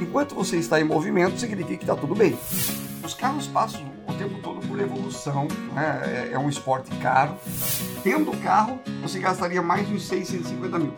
Enquanto você está em movimento, significa que está tudo bem. Os carros passam o tempo todo por evolução, né? é, é um esporte caro. Tendo carro, você gastaria mais de uns 650 mil.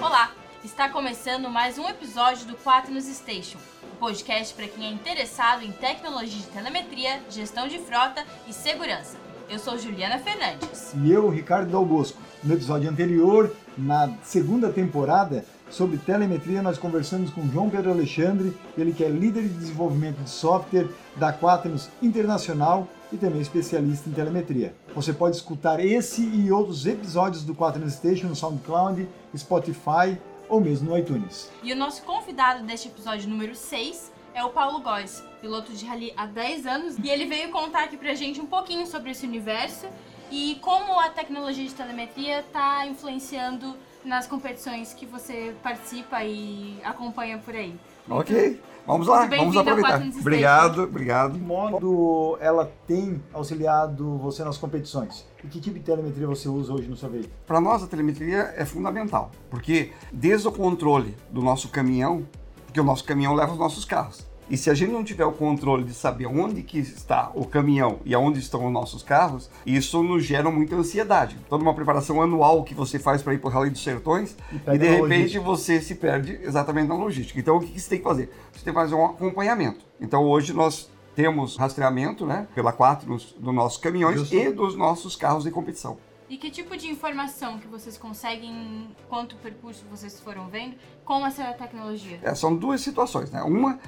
Olá, está começando mais um episódio do Quaternos Station, um podcast para quem é interessado em tecnologia de telemetria, gestão de frota e segurança. Eu sou Juliana Fernandes. E eu, Ricardo Dal Bosco. No episódio anterior, na segunda temporada, sobre telemetria, nós conversamos com João Pedro Alexandre, ele que é líder de desenvolvimento de software da Quaternos Internacional e também especialista em telemetria. Você pode escutar esse e outros episódios do Quaternos Station no SoundCloud, Spotify ou mesmo no iTunes. E o nosso convidado deste episódio número 6 é o Paulo Góes, piloto de rally há 10 anos, e ele veio contar aqui pra gente um pouquinho sobre esse universo e como a tecnologia de telemetria está influenciando nas competições que você participa e acompanha por aí. Ok, vamos lá, vamos aproveitar. Obrigado, obrigado. Que modo ela tem auxiliado você nas competições? E que tipo de telemetria você usa hoje no seu veículo? Para nós a telemetria é fundamental, porque desde o controle do nosso caminhão, porque o nosso caminhão leva os nossos carros. E se a gente não tiver o controle de saber onde que está o caminhão e aonde estão os nossos carros, isso nos gera muita ansiedade. Toda uma preparação anual que você faz para ir para o Rally dos Sertões e, e de repente você se perde exatamente na logística. Então o que você tem que fazer? Você tem que fazer um acompanhamento. Então hoje nós temos rastreamento, né, pela 4 dos, dos nossos caminhões Justo. e dos nossos carros de competição. E que tipo de informação que vocês conseguem, quanto percurso vocês foram vendo, com essa tecnologia? É, são duas situações, né? Uma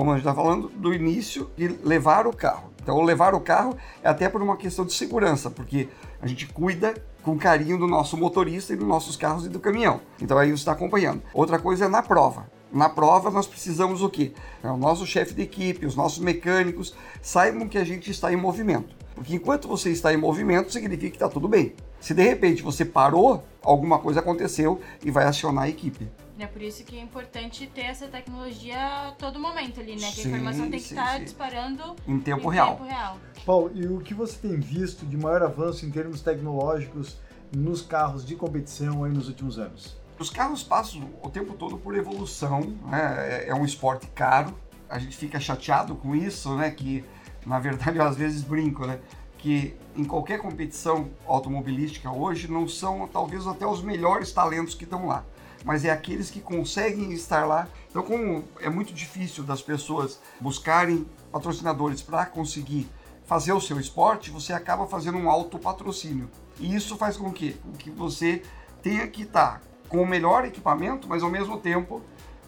como a gente está falando, do início de levar o carro. Então, levar o carro é até por uma questão de segurança, porque a gente cuida com carinho do nosso motorista e dos nossos carros e do caminhão. Então, aí você está acompanhando. Outra coisa é na prova. Na prova, nós precisamos o quê? É o nosso chefe de equipe, os nossos mecânicos saibam que a gente está em movimento. Porque enquanto você está em movimento, significa que está tudo bem. Se de repente você parou, alguma coisa aconteceu e vai acionar a equipe. É por isso que é importante ter essa tecnologia a todo momento ali, né? Que sim, a informação tem que estar tá disparando em tempo, em real. tempo real. Paulo, e o que você tem visto de maior avanço em termos tecnológicos nos carros de competição aí nos últimos anos? Os carros passam o tempo todo por evolução, né? É, é um esporte caro, a gente fica chateado com isso, né? Que na verdade eu às vezes brinco, né? Que em qualquer competição automobilística hoje não são talvez até os melhores talentos que estão lá mas é aqueles que conseguem estar lá. Então, como é muito difícil das pessoas buscarem patrocinadores para conseguir fazer o seu esporte, você acaba fazendo um autopatrocínio. E isso faz com que, com que você tenha que estar com o melhor equipamento, mas ao mesmo tempo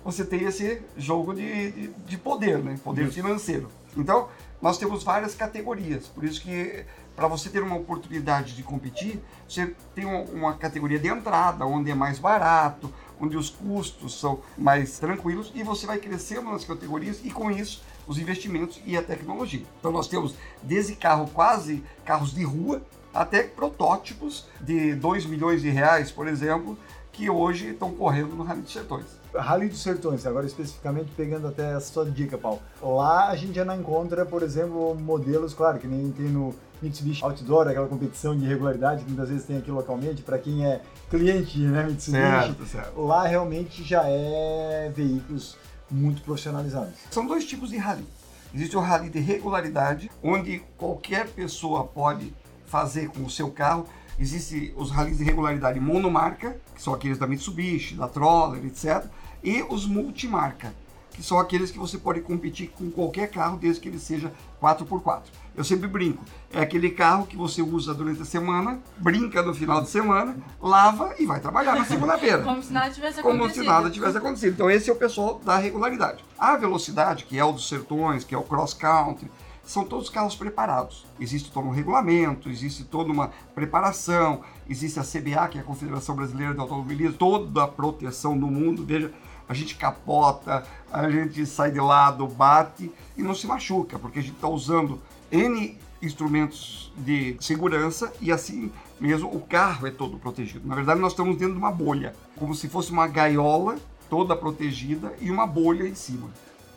você tenha esse jogo de, de, de poder, né? poder financeiro. Então, nós temos várias categorias, por isso que para você ter uma oportunidade de competir, você tem uma categoria de entrada, onde é mais barato, onde os custos são mais tranquilos e você vai crescendo nas categorias e com isso os investimentos e a tecnologia. Então nós temos desde carro quase carros de rua até protótipos de 2 milhões de reais, por exemplo, que hoje estão correndo no Rally dos Sertões. Rally dos Sertões, agora especificamente pegando até a sua dica, Paulo. Lá a gente já não encontra, por exemplo, modelos, claro, que nem tem no Mitsubishi Outdoor, aquela competição de regularidade que muitas vezes tem aqui localmente, para quem é cliente, né, Mitsubishi. Certo, certo. Lá realmente já é veículos muito profissionalizados. São dois tipos de rally. Existe o rally de regularidade, onde qualquer pessoa pode fazer com o seu carro. Existem os rallies de regularidade monomarca, que são aqueles da Mitsubishi, da Troller, etc. E os multimarca, que são aqueles que você pode competir com qualquer carro, desde que ele seja 4x4. Eu sempre brinco, é aquele carro que você usa durante a semana, brinca no final de semana, lava e vai trabalhar na segunda-feira. Como se nada tivesse acontecido. Como se nada tivesse acontecido. Então esse é o pessoal da regularidade. A velocidade, que é o dos sertões, que é o cross country, são todos carros preparados. Existe todo um regulamento, existe toda uma preparação, existe a CBA, que é a Confederação Brasileira de Automobilismo, toda a proteção do mundo. Veja, a gente capota, a gente sai de lado, bate e não se machuca, porque a gente está usando N instrumentos de segurança e assim mesmo o carro é todo protegido. Na verdade, nós estamos dentro de uma bolha, como se fosse uma gaiola toda protegida e uma bolha em cima.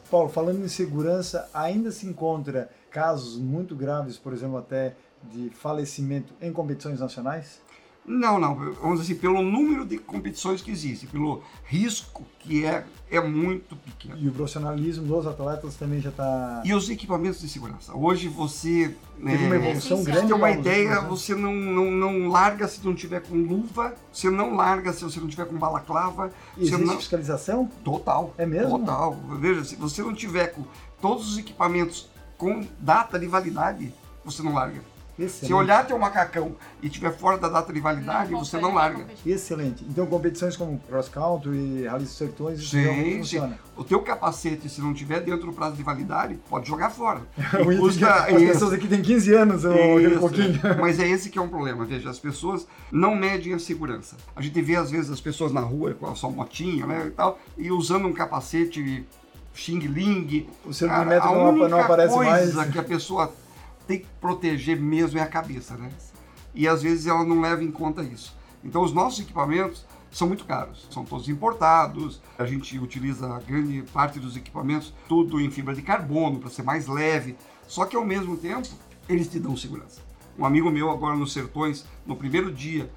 Paulo, falando em segurança, ainda se encontra casos muito graves, por exemplo, até de falecimento em competições nacionais? Não, não. Vamos dizer assim, pelo número de competições que existe, pelo risco que é, é muito pequeno. E o profissionalismo dos atletas também já está. E os equipamentos de segurança. Hoje você. Teve uma evolução É, grande. Tem uma ideia, né? você não, não, não larga se não tiver com luva, você não larga se você não tiver com balaclava. Você Existe não... fiscalização? Total. É mesmo? Total. Veja, se você não tiver com todos os equipamentos com data de validade, você não larga. Excelente. Se olhar teu macacão e tiver fora da data de validade, Não você não larga. Excelente. Então, competições como cross country, rally dos sertões, isso Sim, sim. funciona. O teu capacete, se não tiver dentro do prazo de validade, pode jogar fora. O E custa- que As isso. pessoas aqui têm 15 anos, ou Isso, pouquinho. é. Mas é esse que é um problema. Veja, as pessoas não medem a segurança. A gente vê, às vezes, as pessoas na rua com a sua motinha né, e tal, e usando um capacete Xing Ling. O seu Cara, a não, única não aparece coisa mais. que a pessoa tem que proteger mesmo é a cabeça, né? E às vezes ela não leva em conta isso. Então os nossos equipamentos são muito caros, são todos importados. A gente utiliza a grande parte dos equipamentos tudo em fibra de carbono para ser mais leve. Só que ao mesmo tempo eles te dão segurança. Um amigo meu agora nos Sertões, no primeiro dia,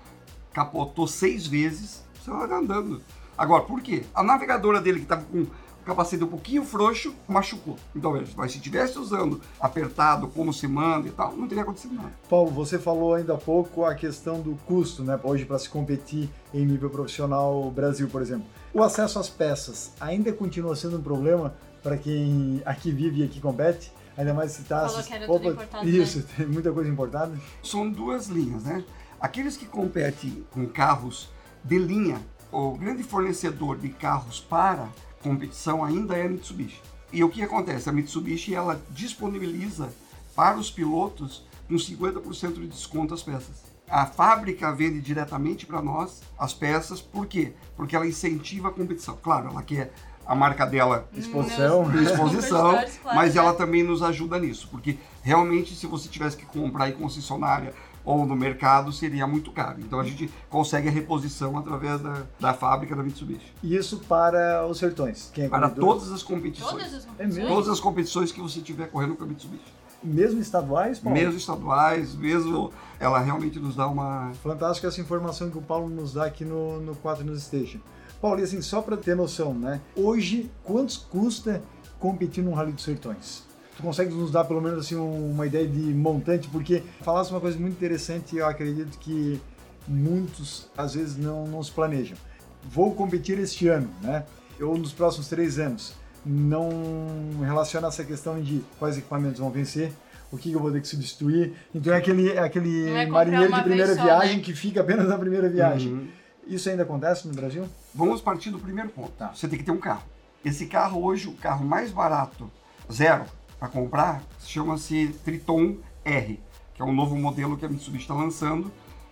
capotou seis vezes, você vai andando. Agora, por quê? A navegadora dele que estava com capacete um pouquinho frouxo, machucou. Então, veja, mas se tivesse usando apertado, como se manda e tal, não teria acontecido nada. Paulo, você falou ainda há pouco a questão do custo, né? Hoje, para se competir em nível profissional Brasil, por exemplo. O acesso às peças ainda continua sendo um problema para quem aqui vive e aqui compete? Ainda mais se está... Falou que era tudo importado, né? Isso, tem muita coisa importada. São duas linhas, né? Aqueles que competem com carros de linha, o grande fornecedor de carros para competição ainda é a Mitsubishi. E o que acontece? A Mitsubishi ela disponibiliza para os pilotos com 50% de desconto as peças. A fábrica vende diretamente para nós as peças, por quê? Porque ela incentiva a competição. Claro, ela quer a marca dela Exposição. De exposição, claro, mas ela também nos ajuda nisso, porque realmente se você tivesse que comprar em concessionária ou no mercado seria muito caro. Então a gente consegue a reposição através da, da fábrica da Mitsubishi. Isso para os sertões. Quem é Para todas as competições. Todas as É mesmo? Todas as competições que você tiver correndo com a Mitsubishi. Mesmo estaduais, Paulo? Mesmo estaduais, mesmo ela realmente nos dá uma. Fantástico essa informação que o Paulo nos dá aqui no, no 4 News Station. Paulo, e assim, só para ter noção, né? Hoje, quantos custa competir num Rally dos Sertões? Tu consegue nos dar pelo menos assim um- uma ideia de montante? Porque falasse uma coisa muito interessante e eu acredito que muitos às vezes não, não se planejam. Vou competir este ano, né? Ou nos próximos três anos. Não relaciona essa questão de quais equipamentos vão vencer, o que eu vou ter que substituir. Então é aquele, é aquele é marinheiro de primeira só, viagem né? que fica apenas na primeira viagem. Uhum. Isso ainda acontece no Brasil? Vamos partir do primeiro ponto. Tá. Você tem que ter um carro. Esse carro hoje, o carro mais barato, zero, para comprar, chama-se Triton R, que é um novo modelo que a Mitsubishi está lançando.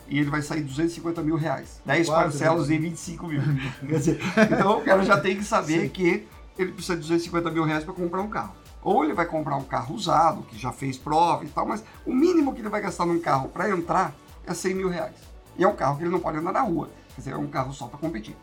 E ele vai sair 250 mil reais. 10 Quatro parcelas vezes. em 25 mil. Dizer, então o cara já tem que saber Sim. que ele precisa de 250 mil reais para comprar um carro. Ou ele vai comprar um carro usado, que já fez prova e tal, mas o mínimo que ele vai gastar num carro para entrar é 100 mil reais. E é um carro que ele não pode andar na rua. Quer dizer, é um carro só para competir.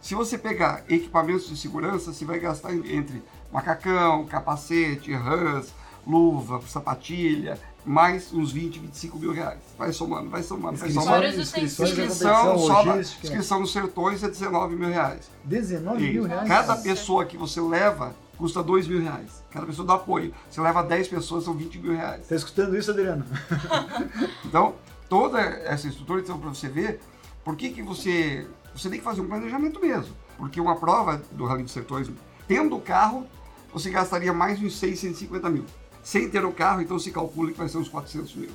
Se você pegar equipamentos de segurança, você vai gastar entre macacão, capacete, rãs, luva, sapatilha, mais uns 20, 25 mil reais. Vai somando, vai somando, vai somando. Inscrições Inscrição, logística. inscrição nos sertões é 19 mil reais. 19 mil Isso. reais? Cada pessoa que você leva custa 2 mil reais. Cada pessoa dá apoio. Você leva 10 pessoas, são 20 mil reais. Tá escutando isso, Adriano? Então, toda essa estrutura, então, para você ver, por que, que você. Você tem que fazer um planejamento mesmo. Porque uma prova do Rally dos Sertões, tendo o carro, você gastaria mais uns 650 mil. Sem ter o carro, então se calcula que vai ser uns 400 mil.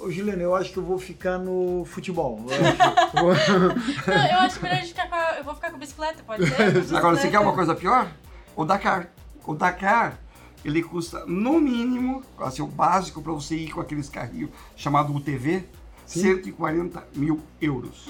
Ô, Juliano, eu acho que eu vou ficar no futebol. Eu acho- Não, eu acho melhor a gente ficar com a... Eu vou ficar com a bicicleta, pode ser? Agora, você quer uma coisa pior? O Dakar. O Dakar, ele custa, no mínimo, assim, o básico para você ir com aqueles carrinhos chamado UTV, Sim. 140 mil euros.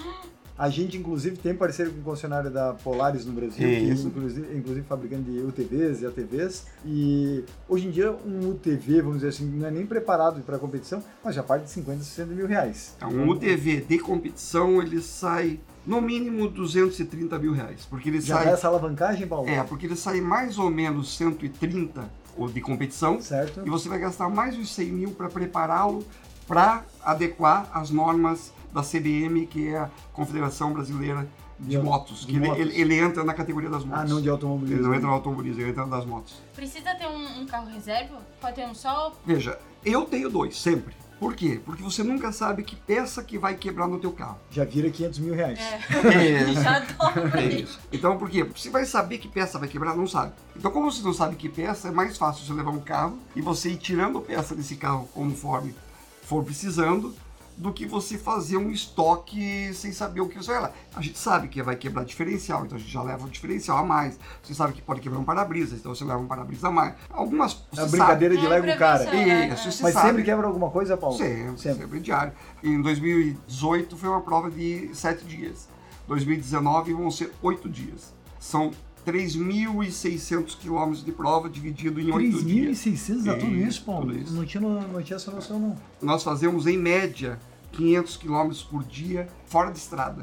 A gente, inclusive, tem parceiro com o concessionário da Polaris no Brasil, que Isso. inclusive, inclusive fabricante de UTVs e ATVs. E hoje em dia, um UTV, vamos dizer assim, não é nem preparado para competição, mas já parte de 50, 60 mil reais. Então, um UTV de competição, ele sai, no mínimo, 230 mil reais. Porque ele Já sai... essa alavancagem, Paulo? É, porque ele sai mais ou menos 130 o de competição Certo? e você vai gastar mais uns 100 mil para prepará-lo para adequar as normas da CBM, que é a Confederação Brasileira de, De Motos. de que ele- motos. Ele, ele entra na categoria das motos. Ah, não de Ele automobilismo. não entra no automobilismo, ele entra nas motos. Precisa ter um, um carro reserva? Pode ter um só? Veja, eu tenho dois, sempre. Por quê? Porque você nunca sabe que peça que vai quebrar no teu carro. Já vira 500 mil reais. É, Já adoro. É isso. Então, por quê? Você vai saber que peça vai quebrar? Não sabe. Então, como você não sabe que peça, é mais fácil você levar um carro e você ir tirando peça desse carro conforme for precisando, do que você fazer um estoque sem saber o que você vai lá. A gente sabe que vai quebrar diferencial, então a gente já leva um diferencial a mais. Você sabe que pode quebrar um para-brisa, então você leva um para-brisa a mais. Algumas. É brincadeira de É, Lego cara. prevenção. Sabe, isso, você Mas sabe. sempre quebra alguma coisa, Paulo? Sempre, sempre, diário. Em 2018 foi uma prova de 7 dias. 2019 vão ser 8 dias. São 3.600 quilômetros de prova dividido em 8 dias. 3.600 dá tudo Isso, isso, Paulo? tudo isso. Não, tinha, não tinha essa noção, não. Nós fazemos em média 500 quilômetros por dia fora de estrada.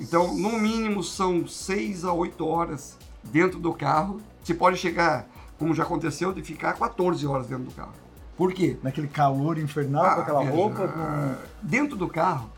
Então, no mínimo, são 6 a 8 horas dentro do carro. Você pode chegar, como já aconteceu, de ficar 14 horas dentro do carro. Por quê? Naquele calor infernal, com Ah, aquela veja, roupa, com Dentro do carro,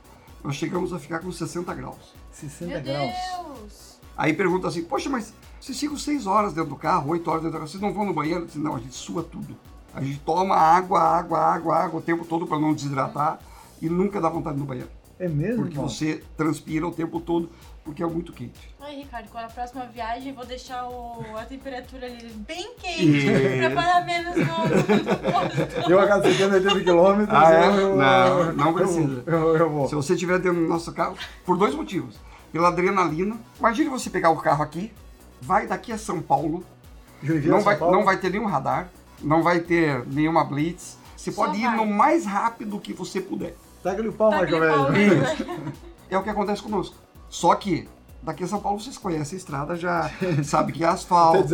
nós chegamos a ficar com 60 graus. 60 Meu graus. Deus. Aí pergunta assim, poxa, mas vocês ficam 6 horas dentro do carro, 8 horas dentro do carro, vocês não vão no banheiro? Eu disse, não, a gente sua tudo. A gente toma água, água, água, água o tempo todo para não desidratar e nunca dá vontade de no banheiro. É mesmo, Porque você transpira o tempo todo porque é muito quente. Aí, Ricardo, quando a próxima viagem, eu vou deixar o- a temperatura ali bem quente pra parar menos no. Eu a cada 70, 80 quilômetros, Ah, é? eu, Não, eu- não precisa. Eu, eu, eu vou. Se você estiver dentro do nosso carro, por dois motivos. Pela adrenalina. Imagine você pegar o carro aqui, vai daqui a São Paulo, Joinville, não São vai, Paulo? não vai ter nenhum radar, não vai ter nenhuma blitz. Você Só pode ir vai. no mais rápido que você puder. Taca-lhe o pau, pau. Velho. É o que acontece conosco. Só que daqui a São Paulo vocês conhecem a estrada, já sabe que é asfalto.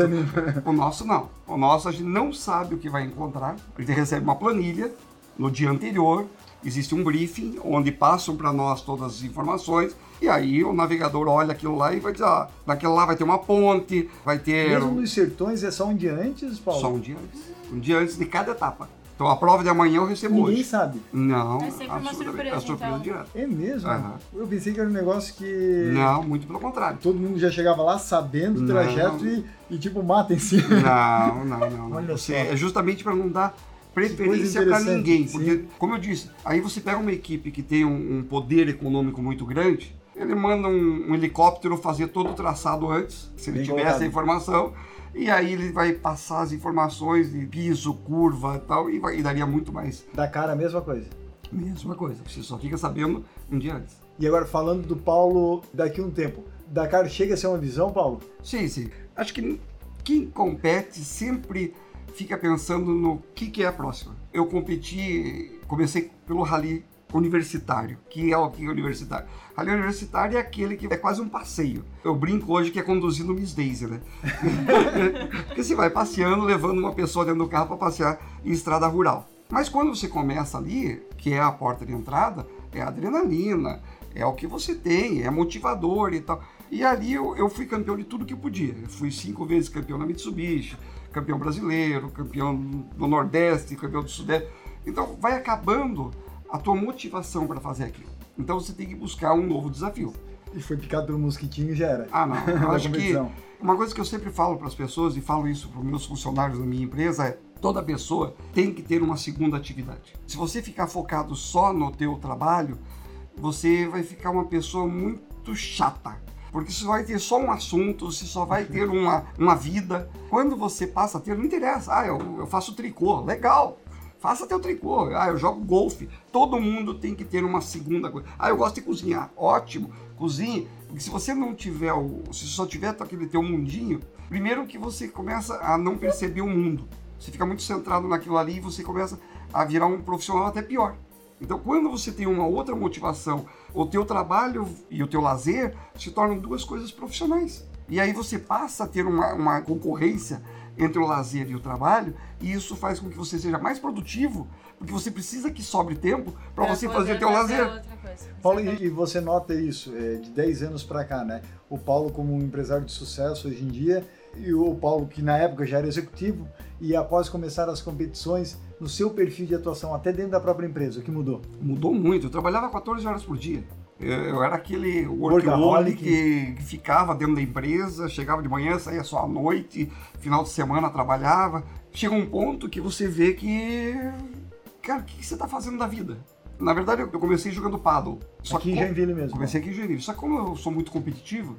O nosso não. O nosso a gente não sabe o que vai encontrar. A gente recebe uma planilha no dia anterior, existe um briefing onde passam para nós todas as informações e aí o navegador olha aquilo lá e vai dizer, ó, naquela lá vai ter uma ponte, vai ter Mesmo nos sertões é só um dia antes, Paulo? só um dia antes, um dia antes de cada etapa. Então a prova de amanhã eu recebo Ninguém hoje. sabe. Não, É sempre uma surpresa, é surpresa então. direta. É mesmo? Aham. Eu pensei que era um negócio que Não, muito pelo contrário. todo mundo já chegava lá sabendo o trajeto e, e tipo, mata em si. Não, não, não. não. Olha só. É justamente para não dar preferência para ninguém. sim. Porque, como eu disse, aí você pega uma equipe que tem um, um poder econômico muito grande, ele manda um, um helicóptero fazer todo o traçado antes, se ele Bem tiver essa informação, e aí ele vai passar as informações de piso, curva e tal, e, vai, e daria muito mais. Da cara, a mesma coisa. Mesma coisa. Você só fica sabendo um dia antes. E agora, falando do Paulo daqui a um tempo. Dakar chega a ser uma visão, Paulo? Sim, sim. Acho que quem compete sempre fica pensando no que, que é a próxima. Eu competi, comecei pelo rally universitário. que é o que é universitário? Rally universitário é aquele que é quase um passeio. Eu brinco hoje que é conduzindo Miss Daisy, né? Porque você vai passeando, levando uma pessoa dentro do carro para passear em estrada rural. Mas quando você começa ali, que é a porta de entrada, é a adrenalina, é o que você tem, é motivador e tal. E ali eu, eu fui campeão de tudo que podia. Eu fui cinco vezes campeão na Mitsubishi, campeão brasileiro, campeão do Nordeste, campeão do Sudeste. Então vai acabando a tua motivação para fazer aquilo. Então você tem que buscar um novo desafio. E foi picado pelo mosquitinho e já era. Ah, não. Eu acho que uma coisa que eu sempre falo para as pessoas e falo isso para os meus funcionários da minha empresa é toda pessoa tem que ter uma segunda atividade. Se você ficar focado só no teu trabalho, você vai ficar uma pessoa muito chata. Porque você vai ter só um assunto, você só vai ter uma, uma vida. Quando você passa a ter, não interessa. Ah, eu, eu faço tricô, legal. Faça teu tricô. Ah, eu jogo golfe. Todo mundo tem que ter uma segunda coisa. Ah, eu gosto de cozinhar. Ótimo, cozinhe. Porque se você não tiver, o, se só tiver aquele teu mundinho, primeiro que você começa a não perceber o mundo. Você fica muito centrado naquilo ali e você começa a virar um profissional até pior. Então, quando você tem uma outra motivação, o teu trabalho e o teu lazer se tornam duas coisas profissionais. E aí você passa a ter uma, uma concorrência entre o lazer e o trabalho, e isso faz com que você seja mais produtivo, porque você precisa que sobre tempo para você poder fazer teu fazer lazer. outra coisa. Paulo, e, e você nota isso, é, de 10 anos para cá, né? O Paulo como um empresário de sucesso hoje em dia, e o Paulo que na época já era executivo, e após começar as competições, no seu perfil de atuação, até dentro da própria empresa? O que mudou? Mudou muito. Eu trabalhava 14 horas por dia. Eu, era aquele Workaholic. que, que ficava dentro da empresa, chegava de manhã, saía só à noite, final de semana trabalhava. Chega um ponto que você vê que. Cara, o que que você está fazendo da vida? Na verdade, eu comecei jogando paddle. Só aqui em que- Joinville mesmo. Comecei aqui em Joinville. Só que como eu sou muito competitivo,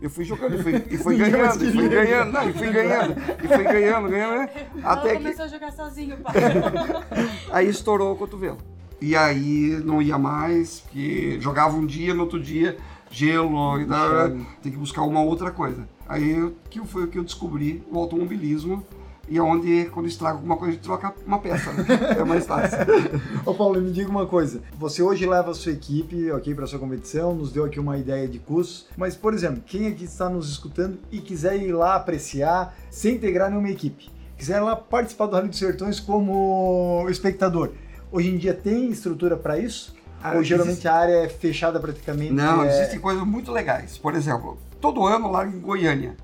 eu fui jogando e fui, e fui ganhando, e fui ganhando, não, e fui ganhando, e fui ganhando, ganhando, né? Até Ela que começou a jogar sozinho, pai. aí estourou o cotovelo. E aí não ia mais, porque jogava um dia, no outro dia, gelo, e da, tem que buscar uma outra coisa. Aí que foi o que eu descobri, o automobilismo, e é onde, quando estraga alguma coisa, a gente troca uma peça, né? É mais fácil. Ô Paulo, me diga uma coisa. Você hoje leva a sua equipe, ok, para sua competição, nos deu aqui uma ideia de cursos. Mas, por exemplo, quem aqui está nos escutando e quiser ir lá apreciar, se integrar numa equipe, quiser ir lá participar do Rally dos Sertões como espectador, hoje em dia tem estrutura para isso? Ah, Ou geralmente existe- a área é fechada praticamente? Não, é... existem coisas muito legais. Por exemplo, todo ano lá em Goiânia.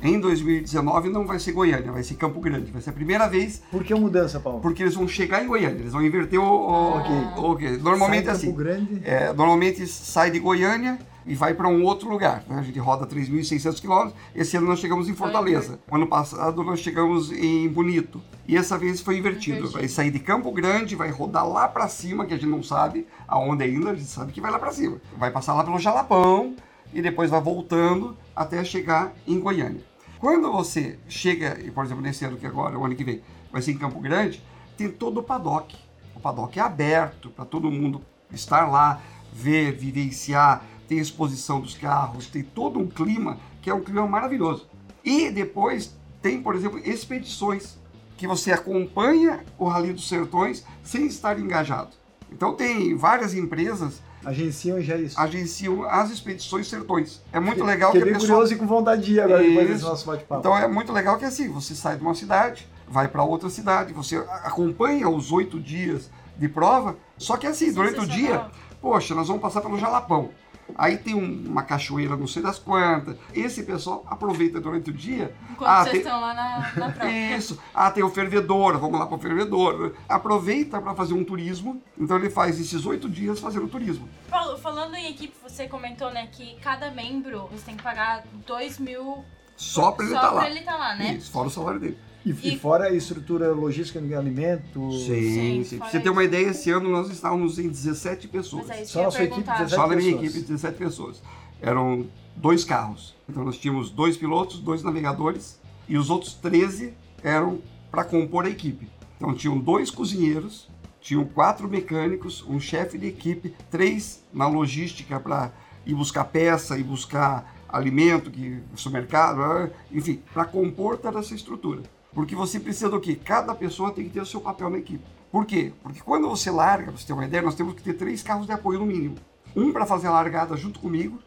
Em 2019 não vai ser Goiânia, vai ser Campo Grande. Vai ser a primeira vez Por que a mudança, Paulo? porque eles vão chegar em Goiânia, eles vão inverter o. o- Ok. o-. Normalmente Sai é em Campo assim. Grande. É, normalmente sai de Goiânia e vai para um outro lugar. né? A gente roda 3.600 quilômetros. Esse ano nós chegamos em Fortaleza. Ano passado nós chegamos em Bonito. E essa vez foi invertido. Vai sair de Campo Grande, vai rodar lá para cima, que a gente não sabe aonde ainda, a gente sabe que vai lá para cima. Vai passar lá pelo Jalapão e depois vai voltando até chegar em Goiânia. Quando você chega, por exemplo, nesse ano que agora, o ano que vem, vai ser em Campo Grande, tem todo o paddock. O paddock é aberto para todo mundo estar lá, ver, vivenciar, tem exposição dos carros, tem todo um clima que é um clima maravilhoso. E depois tem, por exemplo, expedições que você acompanha o Rally dos Sertões sem estar engajado. Então tem várias empresas Agenciam já isso. agenciam as expedições sertões. É muito legal que a pessoa curioso e com vontade de ir agora depois desse Isso. nosso bate-papo. então é muito legal que assim, você sai de uma cidade, vai para outra cidade, você acompanha os oito dias de prova, só que assim, durante o dia, poxa, nós vamos passar pelo Jalapão. Aí tem um- uma cachoeira não sei das quantas. Esse pessoal aproveita durante o dia. Enquanto Ah, vocês tem- estão lá na, na prova. Isso. Ah, tem o fervedor, vamos lá para o fervedor. Aproveita para fazer um turismo. Então ele faz esses oito dias fazendo turismo. Paulo, falando em equipe, você comentou, né, que cada membro você tem que pagar 2 mil Só para ele só estar pra lá. ele estar lá, né? Isso, fora o salário dele. E, e fora a estrutura logística de alimento. Sim, Sim, sim. Pra você ter uma ideia, esse ano nós estávamos em 17 pessoas. Mas é isso Só sua equipe, perguntar. 17 Só na minha pessoas. equipe, 17 pessoas. Eram dois carros. Então nós tínhamos dois pilotos, dois navegadores e os outros 13 eram para compor a equipe. Então tinham dois cozinheiros, tinham quatro mecânicos, um chefe de equipe, três na logística para ir buscar peça e buscar alimento, que supermercado, enfim, para compor toda essa estrutura. Porque você precisa do quê? Cada pessoa tem que ter o seu papel na equipe. Por quê? Porque quando você larga, pra você ter uma ideia, nós temos que ter três carros de apoio no mínimo. Um para fazer a largada junto comigo,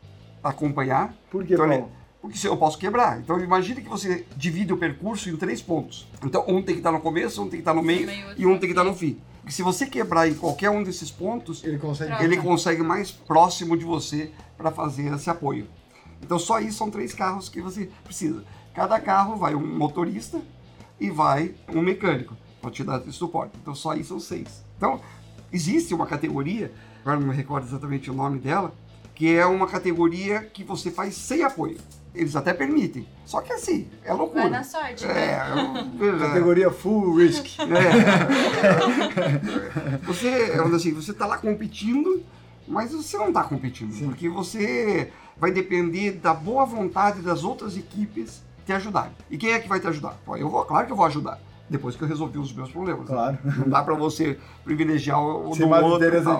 para acompanhar. Por que, Então, Paulo? Porque se eu posso quebrar. Então imagine que você divide o percurso em três pontos. Então um tem que estar no começo, um tem que estar no meio meio, e um tem que estar no fim. Porque se você quebrar em qualquer um desses pontos, Ele consegue. Ele consegue mais próximo de você para fazer esse apoio. Então só isso são três carros que você precisa. Cada carro vai um motorista e vai um mecânico para te dar esse suporte. Então só aí são seis. Então existe uma categoria, agora não me recordo exatamente o nome dela, que é uma categoria que você faz sem apoio. Eles até permitem. Só que assim, é loucura. Vai na sorte, né? É, eu- Categoria full risk. é. Você, assim, você tá lá competindo, mas você não tá competindo, Sim. porque você vai depender da boa vontade das outras equipes te ajudarem. E quem é que vai te ajudar? Pô, eu vou, claro que eu vou ajudar, depois que eu resolvi os meus problemas. né? Claro. Não dá pra você privilegiar o, do mais outro. e interesse em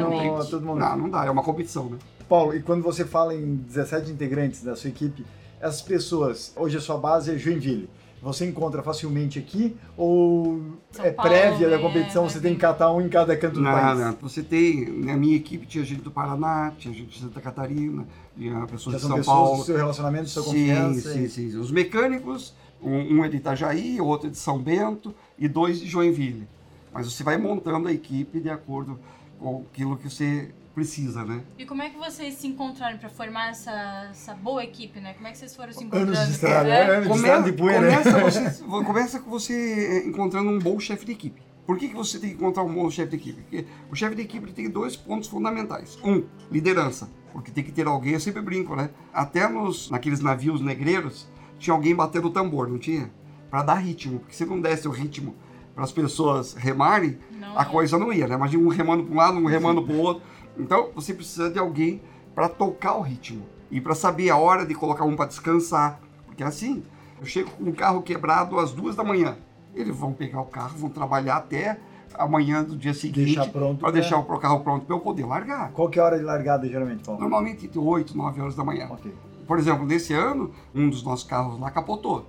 no, Exatamente. a todo momento. Não, não dá, é uma competição, né? Paulo, e quando você fala em 17 integrantes da sua equipe, essas pessoas, hoje a sua base é Joinville. Você encontra facilmente aqui ou São é Paulo, prévia da né? competição, você tem que catar um em cada canto do Não, país? não. Você tem, na minha equipe tinha gente do Paraná, tinha gente de Santa Catarina, tinha pessoas Já de são pessoas Paulo. do seu relacionamento, da sua sim, confiança. sim, e- sim. Os mecânicos, um, um é de Itajaí, outro é de São Bento e dois de Joinville. Mas você vai montando a equipe de acordo com aquilo que você precisa, né? E como é que vocês se encontraram pra formar essa, essa boa equipe, né? Como é que vocês foram se encontrando? Anos de estrada, É. né? Anos de estrada de poeira. começa, você, começa com você encontrando um bom chefe de equipe. Por que, que você tem que encontrar um bom chefe de equipe? Porque o chefe de equipe tem dois pontos fundamentais. Um, liderança. Porque tem que ter alguém, eu sempre brinco, né? Até nos, naqueles navios negreiros, tinha alguém batendo o tambor, não tinha? Para dar ritmo. Porque se não desse o ritmo para as pessoas remarem, Não a ia. coisa não ia, né? Imagina um remando para um lado, um remando para o outro. Então, você precisa de alguém para tocar o ritmo e para saber a hora de colocar um para descansar. Porque assim, eu chego com um carro quebrado às duas da manhã. Eles vão pegar o carro, vão trabalhar até amanhã do dia seguinte para deixar o carro pronto para eu poder largar. Qual que é a hora de largada, geralmente, Paulo? Normalmente de 8, 9 horas da manhã. Ok. Por exemplo, nesse ano, um dos nossos carros lá capotou.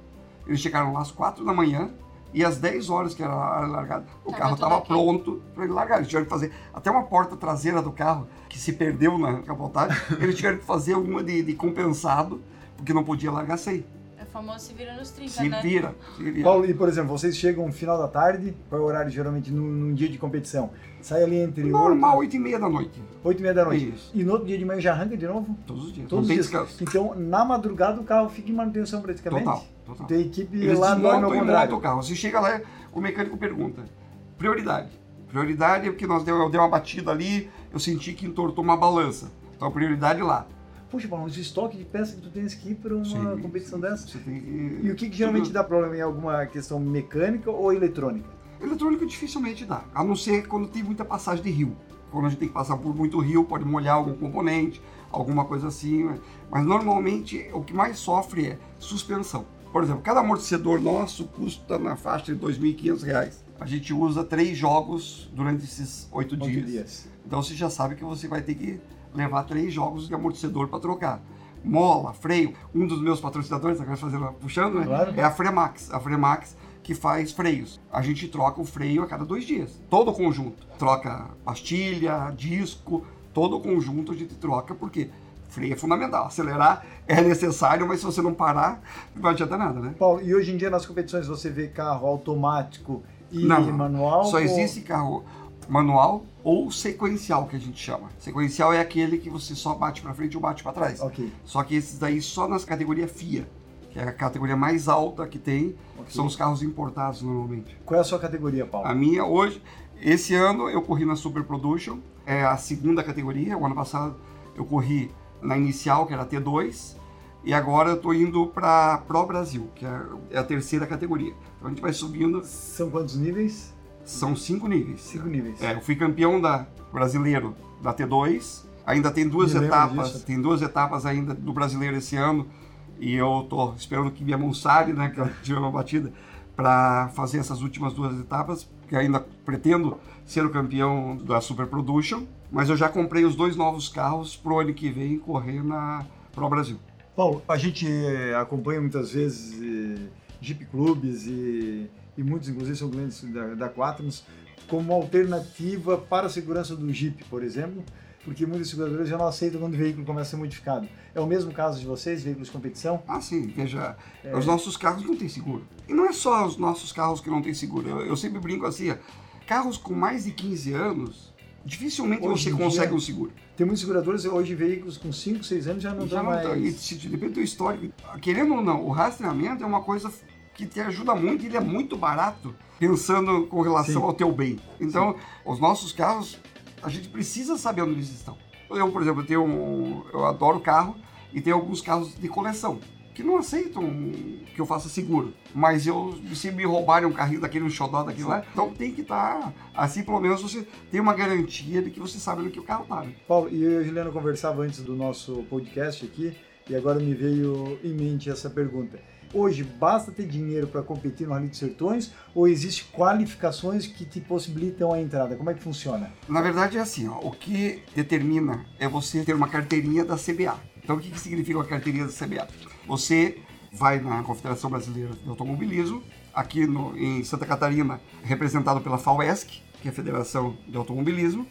Eles chegaram lá às 4 da manhã e às 10 horas que era a largada, o Tava carro estava pronto para ele largar. Eles tiveram que fazer até uma porta traseira do carro que se perdeu na capotagem. eles tiveram que fazer uma de, de compensado, porque não podia largar sem. É famoso se vira nos 30, Se né? vira, se vira. Paulo, e por exemplo, vocês chegam no final da tarde, qual é o horário geralmente num, num dia de competição? Sai ali entre Normal, 8 e meia da noite, 8 e meia da noite. Isso. E no outro dia de manhã já arranca de novo? todos os dias. Todos os dias. descanso. Então, na madrugada, o carro fica em manutenção praticamente? Total, total. Tem equipe Eles lá dorme ao contrário. o carro. Você chega lá, o mecânico pergunta. Prioridade. Prioridade é porque nós deu, eu dei uma batida ali, eu senti que entortou uma balança. Então, prioridade lá. Puxa, Paulo, o estoque de peça que tu tens que ir para uma Sim, competição dessa? Você tem que... E o que, que geralmente dá problema em alguma questão mecânica ou eletrônica? Eletrônico dificilmente dá, a não ser quando tem muita passagem de rio. Quando a gente tem que passar por muito rio, pode molhar algum componente, alguma coisa assim. né? Mas normalmente o que mais sofre é suspensão. Por exemplo, cada amortecedor nosso custa na faixa de 2.500 reais. A gente usa três jogos durante esses oito Oito dias. dias. Então você já sabe que você vai ter que levar três jogos de amortecedor para trocar. Mola, freio. Um dos meus patrocinadores, agora fazendo, puxando, né? Claro. É a Fremax. A Fremax que faz freios. A gente troca o freio a cada dois dias. Todo o conjunto. Troca pastilha, disco, todo o conjunto a gente troca, porque freio é fundamental. Acelerar é necessário, mas se você não parar, não vai adiantar nada, né? Paulo, e hoje em dia nas competições você vê carro automático e Não, manual? Só ou- existe carro manual ou sequencial, que a gente chama. Sequencial é aquele que você só bate para frente ou bate para trás. Ok. Só que esses daí só nas categorias FIA, que é a categoria mais alta que tem, Ok. que são os carros importados normalmente. Qual é a sua categoria, Paulo? A minha hoje, esse ano eu corri na Super Production, é a segunda categoria. O ano passado eu corri na inicial, que era a T2, e agora eu tô indo para Pro Brasil, que é é a terceira categoria. Então a gente vai subindo, São quantos níveis? São cinco níveis. Cinco níveis. É, eu fui campeão da brasileiro da T2. Ainda tem duas Me etapas, disso. tem duas etapas ainda do brasileiro esse ano. E eu tô esperando que minha Monsari, né, que eu tive uma batida, para fazer essas últimas duas etapas, porque ainda pretendo ser o campeão da Super Production, mas eu já comprei os dois novos carros pro ano que vem correr na Pro Brasil. Paulo, a gente eh, acompanha muitas vezes eh, Jeep Clubes e, e muitos, inclusive, são clientes da, da Quaternos, como alternativa para a segurança do Jeep, por exemplo, porque muitas seguradoras já não aceitam quando o veículo começa a ser modificado. É o mesmo caso de vocês, veículos de competição? Ah, sim, veja, É. os nossos carros não têm seguro. E não é só os nossos carros que não têm seguro. Eu, eu sempre brinco assim, ó, carros com mais de 15 anos, dificilmente Hoje você consegue dia, um seguro. Tem muitos seguradores, hoje, veículos com 5, 6 anos já não Já dão não mais... tá, e depende do histórico. Querendo ou não, o rastreamento é uma coisa que te ajuda muito, e ele é muito barato, pensando com relação Sim. ao teu bem. Então, os nossos carros, a gente precisa saber onde eles estão. Eu, por exemplo, tenho um, eu adoro carro e tenho alguns carros de coleção que não aceitam que eu faça seguro. Mas eu, se me roubarem um carrinho daquele, um xodó daquele lá, então tem que estar, assim pelo menos você tem uma garantia de que você sabe no que o carro tá. né? Paulo, e eu e a Juliana conversava antes do nosso podcast aqui, e agora me veio em mente essa pergunta. Hoje, basta ter dinheiro para competir no Rally dos Sertões ou existem qualificações que te possibilitam a entrada? Como é que funciona? Na verdade é assim, ó, o que determina é você ter uma carteirinha da CBA. Então o que, que significa uma carteirinha da CBA? Você vai na Confederação Brasileira de Automobilismo, aqui no, em Santa Catarina, representado pela FAUESC, que é a Federação de Automobilismo,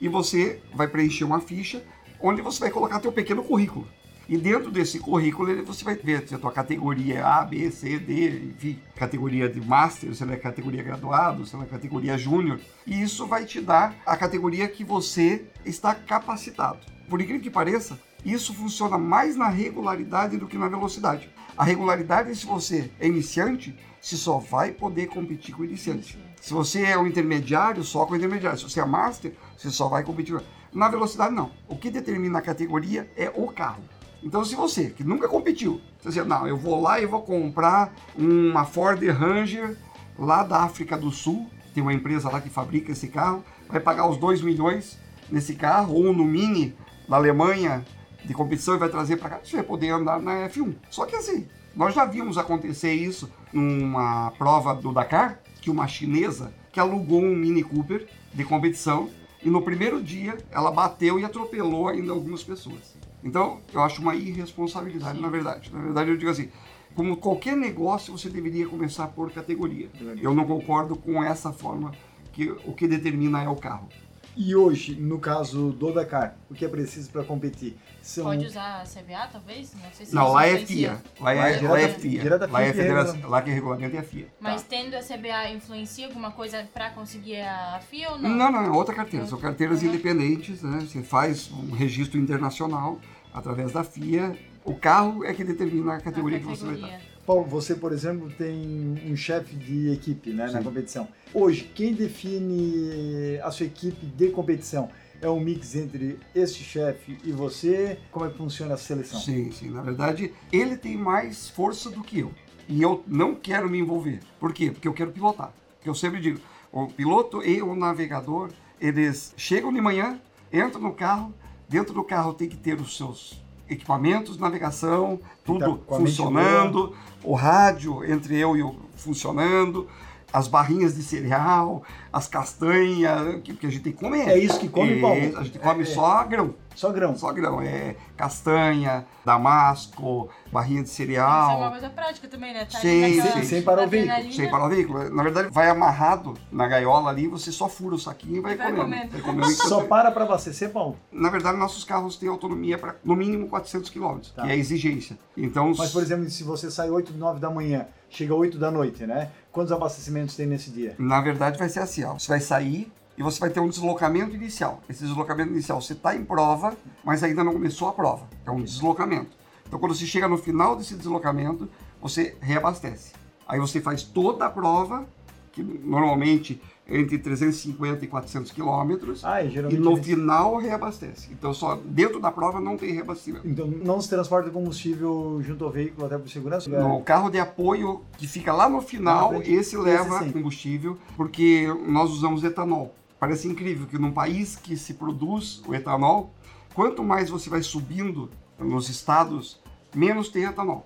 e você vai preencher uma ficha onde você vai colocar teu pequeno currículo. E dentro desse currículo você vai ver se a tua categoria é A, B, C, D, enfim, categoria de Master, se ela é categoria graduado, se ela é categoria Júnior. E isso vai te dar a categoria que você está capacitado. Por incrível que pareça, Isso funciona mais na regularidade do que na velocidade. A regularidade, se você é iniciante, você só vai poder competir com iniciante. Se você é um intermediário, só com intermediário. Se você é master, você só vai competir. Na velocidade, não. O que determina a categoria é o carro. Então, se você, que nunca competiu, você diz, não, eu vou lá e vou comprar uma Ford Ranger lá da África do Sul, tem uma empresa lá que fabrica esse carro, vai pagar os 2 milhões nesse carro, ou no Mini da Alemanha de competição e vai trazer para cá, você vai poder andar na F1. Só que assim, nós já vimos acontecer isso numa prova do Dakar, que uma chinesa que alugou um Mini Cooper de competição e no primeiro dia ela bateu e atropelou ainda algumas pessoas. Então, eu acho uma irresponsabilidade, Sim. na verdade. Na verdade, eu digo assim, como qualquer negócio, você deveria começar por categoria. Eu não concordo com essa forma que o que determina é o carro. E hoje, no caso do Dakar, o que é preciso para competir? São... Pode usar a CBA, talvez? Não, sei se não lá é FIA. Lá é, lá é FIA. Lá é federação, lá que é regulamento é a FIA. Mas tá. tendo a CBA influencia alguma coisa para conseguir a FIA ou não? Não, não, é outra carteira. São carteiras uhum. independentes, né? Você faz um registro internacional através da FIA. O carro é que determina a categoria, a categoria. que você vai estar. Paulo, você, por exemplo, tem um chefe de equipe né, na competição. Hoje, quem define a sua equipe de competição? É um mix entre esse chefe e você? Como é que funciona a seleção? Sim, sim. Na verdade, ele tem mais força do que eu. E eu não quero me envolver. Por quê? Porque eu quero pilotar. Porque eu sempre digo, o piloto e o navegador, eles chegam de manhã, entram no carro, dentro do carro tem que ter os seus equipamentos, navegação, tudo tá funcionando, o rádio entre eu e o funcionando, as barrinhas de cereal, as castanhas, que, que a gente tem que comer. É isso que come, é, Paulo? A gente come é, só grão. Só grão? Só grão. É castanha, damasco, barrinha de cereal. Isso é uma coisa prática também, né? Tá sim, sim. Sem parar o veículo. Sem parar o veículo. Na verdade, vai amarrado na gaiola ali, você só fura o saquinho e vai, vai comendo. Vai comendo. Só para para abastecer, Paulo? Na verdade, nossos carros têm autonomia para no mínimo 400 km, tá. que é a exigência. Então, Mas, por exemplo, se você sai 8, 9 da manhã, chega 8 da noite, né? Quantos abastecimentos tem nesse dia? Na verdade, vai ser assim, ó. Você vai sair e você vai ter um deslocamento inicial. Esse deslocamento inicial, você está em prova, mas ainda não começou a prova. É um deslocamento. Então, quando você chega no final desse deslocamento, você reabastece. Aí você faz toda a prova, que normalmente entre 350 e 400 quilômetros ah, e, e no final reabastece. Então só dentro da prova não tem reabastecimento. Então não se transporta combustível junto ao veículo até por segurança? No carro de apoio que fica lá no final, ah, esse leva esse combustível porque nós usamos etanol. Parece incrível que num país que se produz o etanol, quanto mais você vai subindo nos estados, menos tem etanol.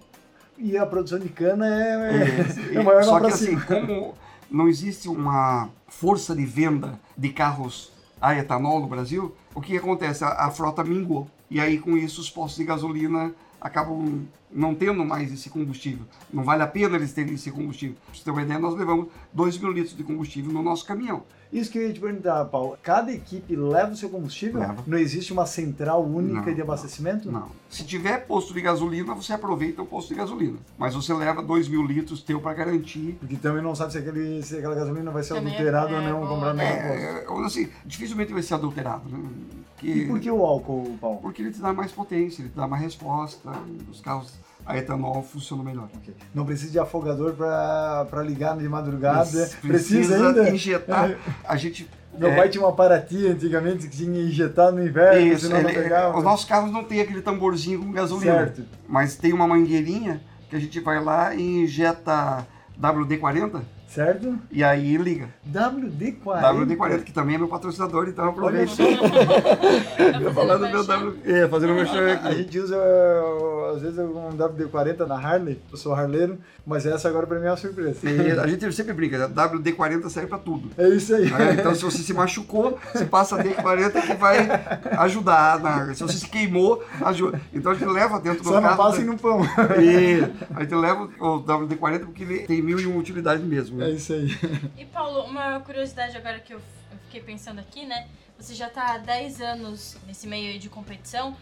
E a produção de cana é, é, é maior Só que assim, como não existe uma força de venda de carros a etanol no Brasil, o que acontece? A, a frota mingou. E aí, com isso, os postos de gasolina acabam não tendo mais esse combustível. Não vale a pena eles terem esse combustível. Para você ter uma ideia, nós levamos 2 mil litros de combustível no nosso caminhão. Isso que eu ia te perguntar, Paulo. Cada equipe leva o seu combustível? Leva. Não existe uma central única não, de abastecimento? Não. Se tiver posto de gasolina, você aproveita o posto de gasolina. Mas você leva 2 mil litros teu para garantir. Porque também não sabe se, aquele, se aquela gasolina vai ser também adulterada é, ou não, comprar no é, posto. Assim, dificilmente vai ser adulterado. Né? Que... E por que o álcool, Paulo? Porque ele te dá mais potência, ele te dá mais resposta. Os carros a etanol funciona melhor. Okay. Não precisa de afogador para ligar de madrugada. Precisa, precisa ainda injetar. A gente meu é. pai tinha uma Paraty antigamente que tinha injetado no inverno, Isso, ele, pegava. Os nossos carros não tem aquele tamborzinho com gasolina. Certo. Mas tem uma mangueirinha que a gente vai lá e injeta WD-40 Certo? E aí liga. WD-40. WD-40, que também é meu patrocínador, então aproveita. Tô falando do meu WD. É, fazendo meu show aqui. A gente usa, às vezes, um WD-40 na Harley, eu sou harleiro, mas essa agora pra mim é uma surpresa. E a gente sempre brinca, WD-40 serve pra tudo. É isso aí. É, então, se você se machucou, você passa D40 que vai ajudar. Na... Se você se queimou, ajuda. Então a gente leva dentro do Só carro. Só não passem no pão. E a gente leva o WD-40 porque ele tem mil e uma utilidades mesmo. É isso aí. E Paulo, uma curiosidade agora que eu fiquei pensando aqui, né? Você já está há 10 anos nesse meio de competição.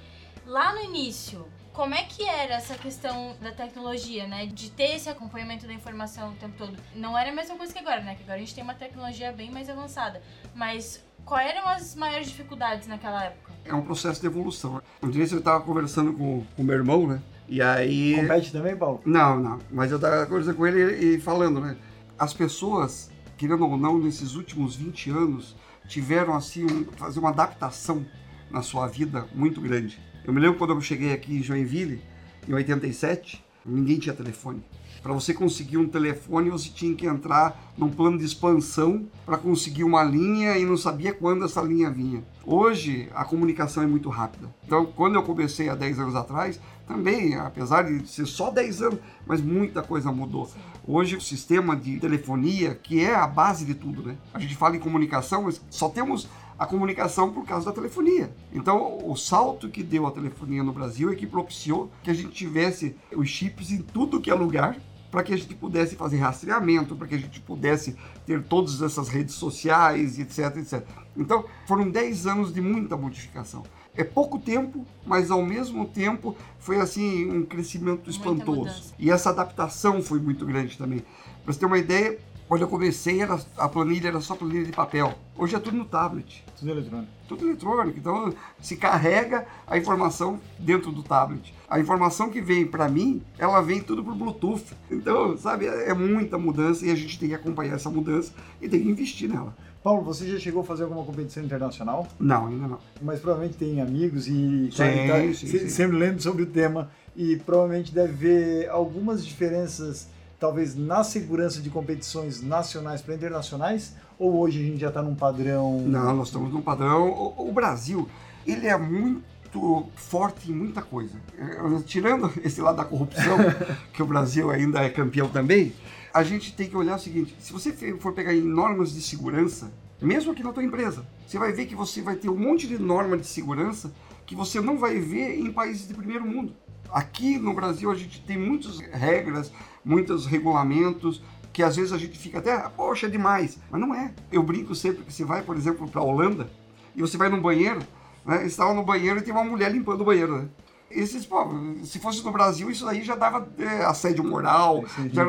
Lá no início, como é que era essa questão da tecnologia, né? De ter esse acompanhamento da informação o tempo todo. Não era a mesma coisa que agora, né? Que agora a gente tem uma tecnologia bem mais avançada. Mas quais eram as maiores dificuldades naquela época? é um processo de evolução. Um dia eu estava conversando com o meu irmão, né? E aí. Compete também, Paulo? Não, não. Mas eu estava conversando com ele e falando, né? As pessoas, querendo ou não, nesses últimos 20 anos, tiveram assim um, fazer uma adaptação na sua vida muito grande. Eu me lembro quando eu cheguei aqui em Joinville, em 87, ninguém tinha telefone. Para você conseguir um telefone, você tinha que entrar num plano de expansão para conseguir uma linha e não sabia quando essa linha vinha. Hoje, a comunicação é muito rápida. Então, quando eu comecei há 10 anos atrás, também, apesar de ser só 10 anos, mas muita coisa mudou. Hoje, o sistema de telefonia, que é a base de tudo, né? A gente fala em comunicação, mas só temos a comunicação por causa da telefonia. Então, o salto que deu a telefonia no Brasil é que propiciou que a gente tivesse os chips em tudo que é lugar, para que a gente pudesse fazer rastreamento, para que a gente pudesse ter todas essas redes sociais, etc, etc. Então, foram 10 anos de muita modificação. É pouco tempo, mas ao mesmo tempo foi assim um crescimento espantoso. E essa adaptação foi muito grande também. Para você ter uma ideia, quando eu comecei, era, a planilha era só planilha de papel. Hoje é tudo no tablet. Tudo eletrônico. Tudo eletrônico. Então, se carrega a informação dentro do tablet. A informação que vem para mim, ela vem tudo por Bluetooth. Então, sabe, é muita mudança e a gente tem que acompanhar essa mudança e tem que investir nela. Paulo, você já chegou a fazer alguma competição internacional? Não, ainda não. Mas provavelmente tem amigos e sim, tá, sim, sim. sempre lendo sobre o tema e provavelmente deve ver algumas diferenças talvez na segurança de competições nacionais para internacionais? Ou hoje a gente já está num padrão? Não, nós estamos num padrão. O, o, Brasil, ele é muito forte em muita coisa. É, tirando esse lado da corrupção, que o Brasil ainda é campeão também, a gente tem que olhar o seguinte: se você for pegar em normas de segurança, mesmo aqui na tua empresa, você vai ver que você vai ter um monte de norma de segurança que você não vai ver em países de primeiro mundo. Aqui no Brasil a gente tem muitas regras, muitos regulamentos que às vezes a gente fica até, poxa, é demais. Mas não é. Eu brinco sempre que você vai, por exemplo, para a Holanda e você vai no banheiro, né? Estava no banheiro e tem uma mulher limpando o banheiro, né? Esses, pô, se fosse no Brasil, isso aí já dava é, assédio moral. Já...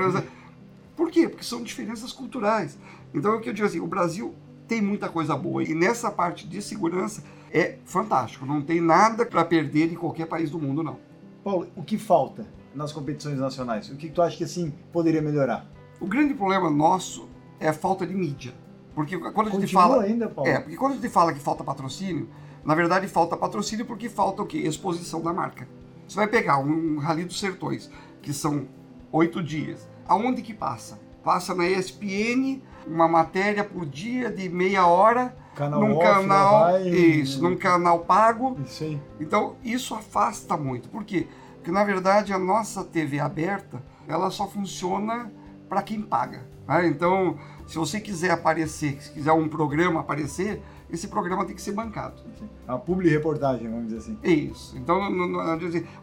Por quê? Porque são diferenças culturais. Então é o que eu digo assim, o Brasil tem muita coisa boa e nessa parte de segurança é fantástico. Não tem nada para perder em qualquer país do mundo, não. Paulo, o que falta nas competições nacionais? O que tu acha que assim poderia melhorar? O grande problema nosso é a falta de mídia. Porque quando a gente Continua fala. ainda, Paulo? É, porque quando a gente fala que falta patrocínio, na verdade falta patrocínio porque falta o quê? Exposição da marca. Você vai pegar um Rally dos Sertões, que são oito dias. Aonde que passa? Passa na ESPN, uma matéria por dia de meia hora canal num off, canal vai, isso, num canal pago. Isso aí. Então isso afasta muito. Por quê? Porque na verdade a nossa TV aberta ela só funciona para quem paga. Né? Então, se você quiser aparecer, se quiser um programa aparecer, esse programa tem que ser bancado. A publi reportagem, vamos dizer assim. Isso. Então, no, no,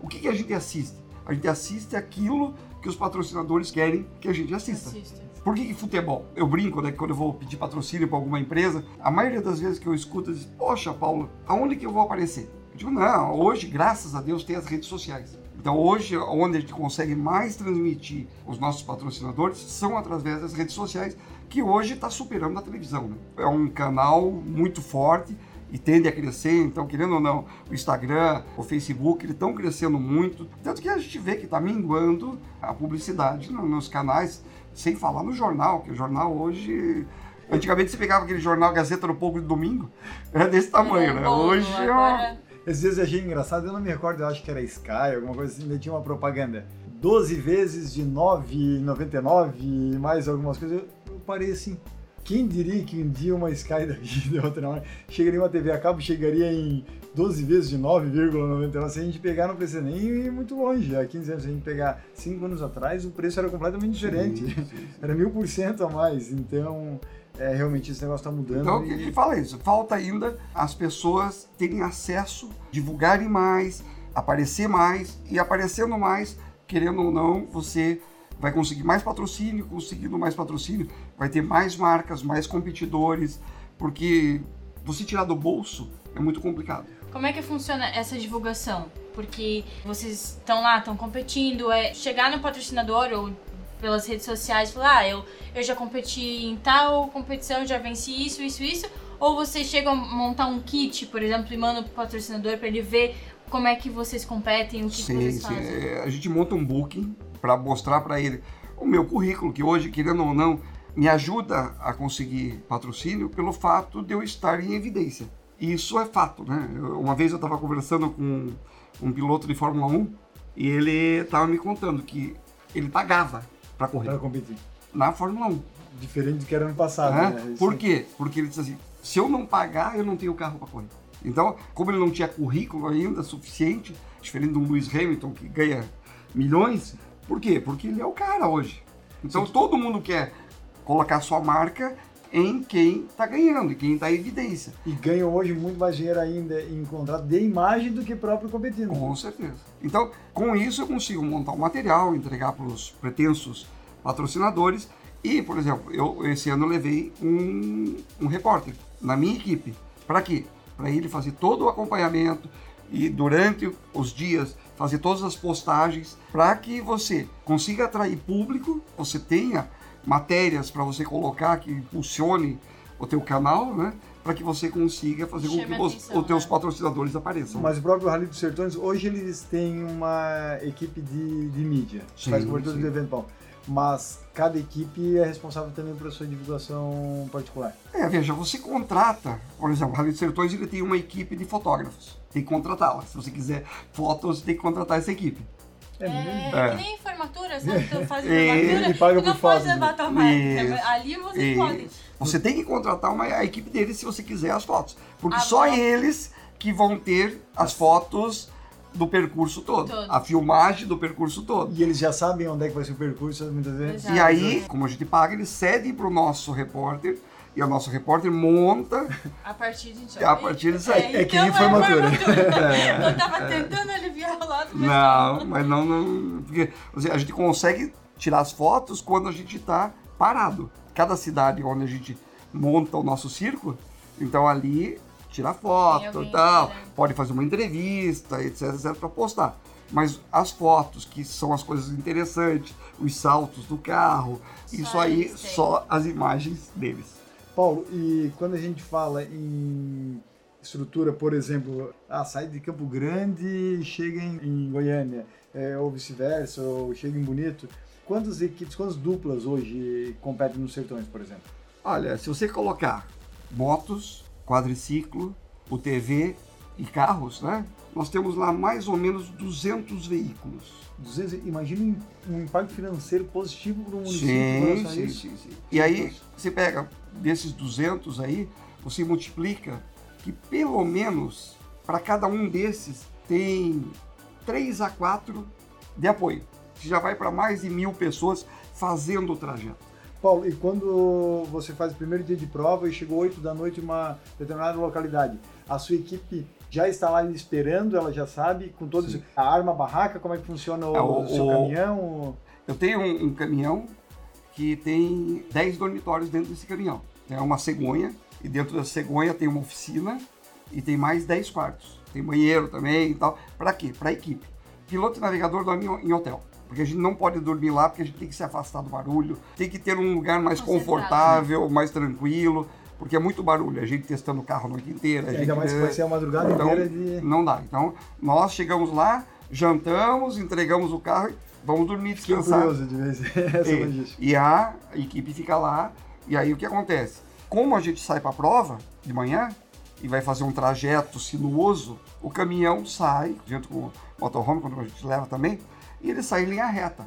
o que, que a gente assiste? A gente assiste aquilo que os patrocinadores querem que a gente assista. Assista. Por que, que futebol? Eu brinco, né? Que quando eu vou pedir patrocínio para alguma empresa, a maioria das vezes que eu escuto, diz, poxa, Paulo, aonde que eu vou aparecer? Eu digo, não, hoje, graças a Deus, tem as redes sociais. Então, hoje, onde a gente consegue mais transmitir os nossos patrocinadores são através das redes sociais, que hoje está superando a televisão. Né? É um canal muito forte e tende a crescer. Então, querendo ou não, o Instagram, o Facebook, eles estão crescendo muito. Tanto que a gente vê que está minguando a publicidade nos canais sem falar no jornal, que o jornal hoje. Antigamente você pegava aquele jornal Gazeta do Povo de domingo, era desse tamanho, É, né? bom, Hoje agora- Às vezes eu achei engraçado, eu não me recordo, eu acho que era Sky, alguma coisa assim, ainda tinha uma propaganda. 12 vezes de 9,99 e mais algumas coisas. Eu, eu parei assim. Quem diria que um dia uma Sky da vida, outra não, chegaria uma TV a cabo, chegaria em 12 vezes de 9,99. Se a gente pegar, não precisa nem ir muito longe. Há 15 anos, se a gente pegar 5 anos atrás, o preço era completamente diferente. Sim, sim, sim. Era mil por cento a mais. Então, é, realmente esse negócio está mudando. Então, e- gente fala isso. Falta ainda as pessoas terem acesso, divulgarem mais, aparecer mais e aparecendo mais, querendo ou não, você vai conseguir mais patrocínio, conseguindo mais patrocínio, vai ter mais marcas, mais competidores, porque você tirar do bolso é muito complicado. Como é que funciona essa divulgação? Porque vocês estão lá, estão competindo, é chegar no patrocinador ou pelas redes sociais falar, ah, eu, eu já competi em tal competição, já venci isso, isso, isso, Ou vocês chegam a montar um kit, por exemplo, e mandam pro patrocinador para ele ver como é que vocês competem, o que, sim, que vocês sim. fazem? É, A gente monta um booking para mostrar para ele o meu currículo, que hoje, querendo ou não, me ajuda a conseguir patrocínio pelo fato de eu estar em evidência. E isso é fato, né? Eu- Uma vez eu estava conversando com um piloto de Fórmula 1 e ele estava me contando que ele pagava para correr Para competir. na Fórmula 1. Diferente do que era ano passado. né? né? Isso- Por quê? Porque ele disse assim: se eu não pagar, eu não tenho carro para correr. Então, como ele não tinha currículo ainda suficiente, diferente do Lewis Hamilton que ganha milhões, por quê? Porque ele é o cara hoje. Então, todo mundo quer colocar sua marca em quem está ganhando, em quem está em evidência. E ganham hoje muito mais dinheiro ainda em contrato de imagem do que próprio competindo. Com certeza. Então, com isso eu consigo montar um material, entregar para os pretensos patrocinadores. E, por exemplo, eu esse ano eu levei um, um repórter na minha equipe. Para quê? Para ele fazer todo o acompanhamento e durante os dias fazer todas as postagens para que você consiga atrair público, você tenha matérias para você colocar que impulsione o teu canal, né? Para que você consiga fazer com Chame que os, atenção, os teus né? patrocinadores apareçam. Mas o próprio Rally dos Sertões, hoje eles têm uma equipe de, de mídia, que Sim, faz cobertura do evento Paulo. Mas cada equipe é responsável também pela sua divulgação particular. É, veja, você contrata, por exemplo, o Rally dos Sertões ele tem uma equipe de fotógrafos. Tem que contratá-la. Se você quiser fotos, tem que contratar essa equipe. É, É, mesmo? É. que nem formatura, sabe? Tu faz É, formatura, ele paga tu não pode foto, levar né? tua marca. Ali vocês E podem. Você tem que contratar uma, a equipe deles se você quiser as fotos. Porque Ah, só bom. eles que vão ter as fotos do percurso todo. Todo. A filmagem do percurso todo. E eles já sabem onde é que vai ser o percurso, muitas vezes. Exato. E aí, como a gente paga, eles cedem para o nosso repórter. E o nosso repórter monta A partir de A partir disso aí. É que então nem foi formatura. formatura. Eu tava tentando aliviar o lado, mas Não, mas não, não porque assim, a gente consegue tirar as fotos quando a gente está parado. Cada cidade onde a gente monta o nosso circo, então ali tira foto e tal, esperando. pode fazer uma entrevista, etc, etc, para postar. Mas as fotos, que são as coisas interessantes, os saltos do carro, Só isso aí, só as imagens deles. Paulo, e quando a gente fala em estrutura, por exemplo, ah, sai de Campo Grande e chega em, em Goiânia, é, ou vice-versa, ou chega em Bonito, quantas equipes, quantas duplas hoje competem nos sertões, por exemplo? Olha, se você colocar motos, quadriciclo, UTV e carros, né? Nós temos lá mais ou menos 200 veículos. 200, imagina um impacto financeiro positivo para o município Sim, a sim, sim, sim. E aí, você pega desses 200 aí, você multiplica que pelo menos para cada um desses tem 3 a 4 de apoio. Que já vai para mais de mil pessoas fazendo o trajeto. Paulo, e quando você faz o primeiro dia de prova e chegou 8 da noite em uma determinada localidade, a sua equipe já está lá esperando, ela já sabe, com todo Sim. isso, a arma, a barraca, como é que funciona o, É, o- seu o- caminhão? Eu tenho um, um caminhão que tem 10 dormitórios dentro desse caminhão. É uma cegonha, e dentro da cegonha tem uma oficina e tem mais 10 quartos. Tem banheiro também e tal. Para quê? Para equipe. Piloto e navegador dormem em hotel. Porque a gente não pode dormir lá, porque a gente tem que se afastar do barulho, tem que ter um lugar mais Concentrado, confortável, mais tranquilo, porque é muito barulho. A gente testando o carro a noite inteira. a Ainda gente- mais que vai ser a madrugada então, inteira de... não dá. Então, nós chegamos lá, jantamos, entregamos o carro e vamos dormir, descansar. curioso de ver essa E, logística. e a equipe fica lá, e aí o que acontece? Como a gente sai para a prova de manhã e vai fazer um trajeto sinuoso, o caminhão sai, junto com o motorhome, quando a gente leva também, e ele sai em linha reta.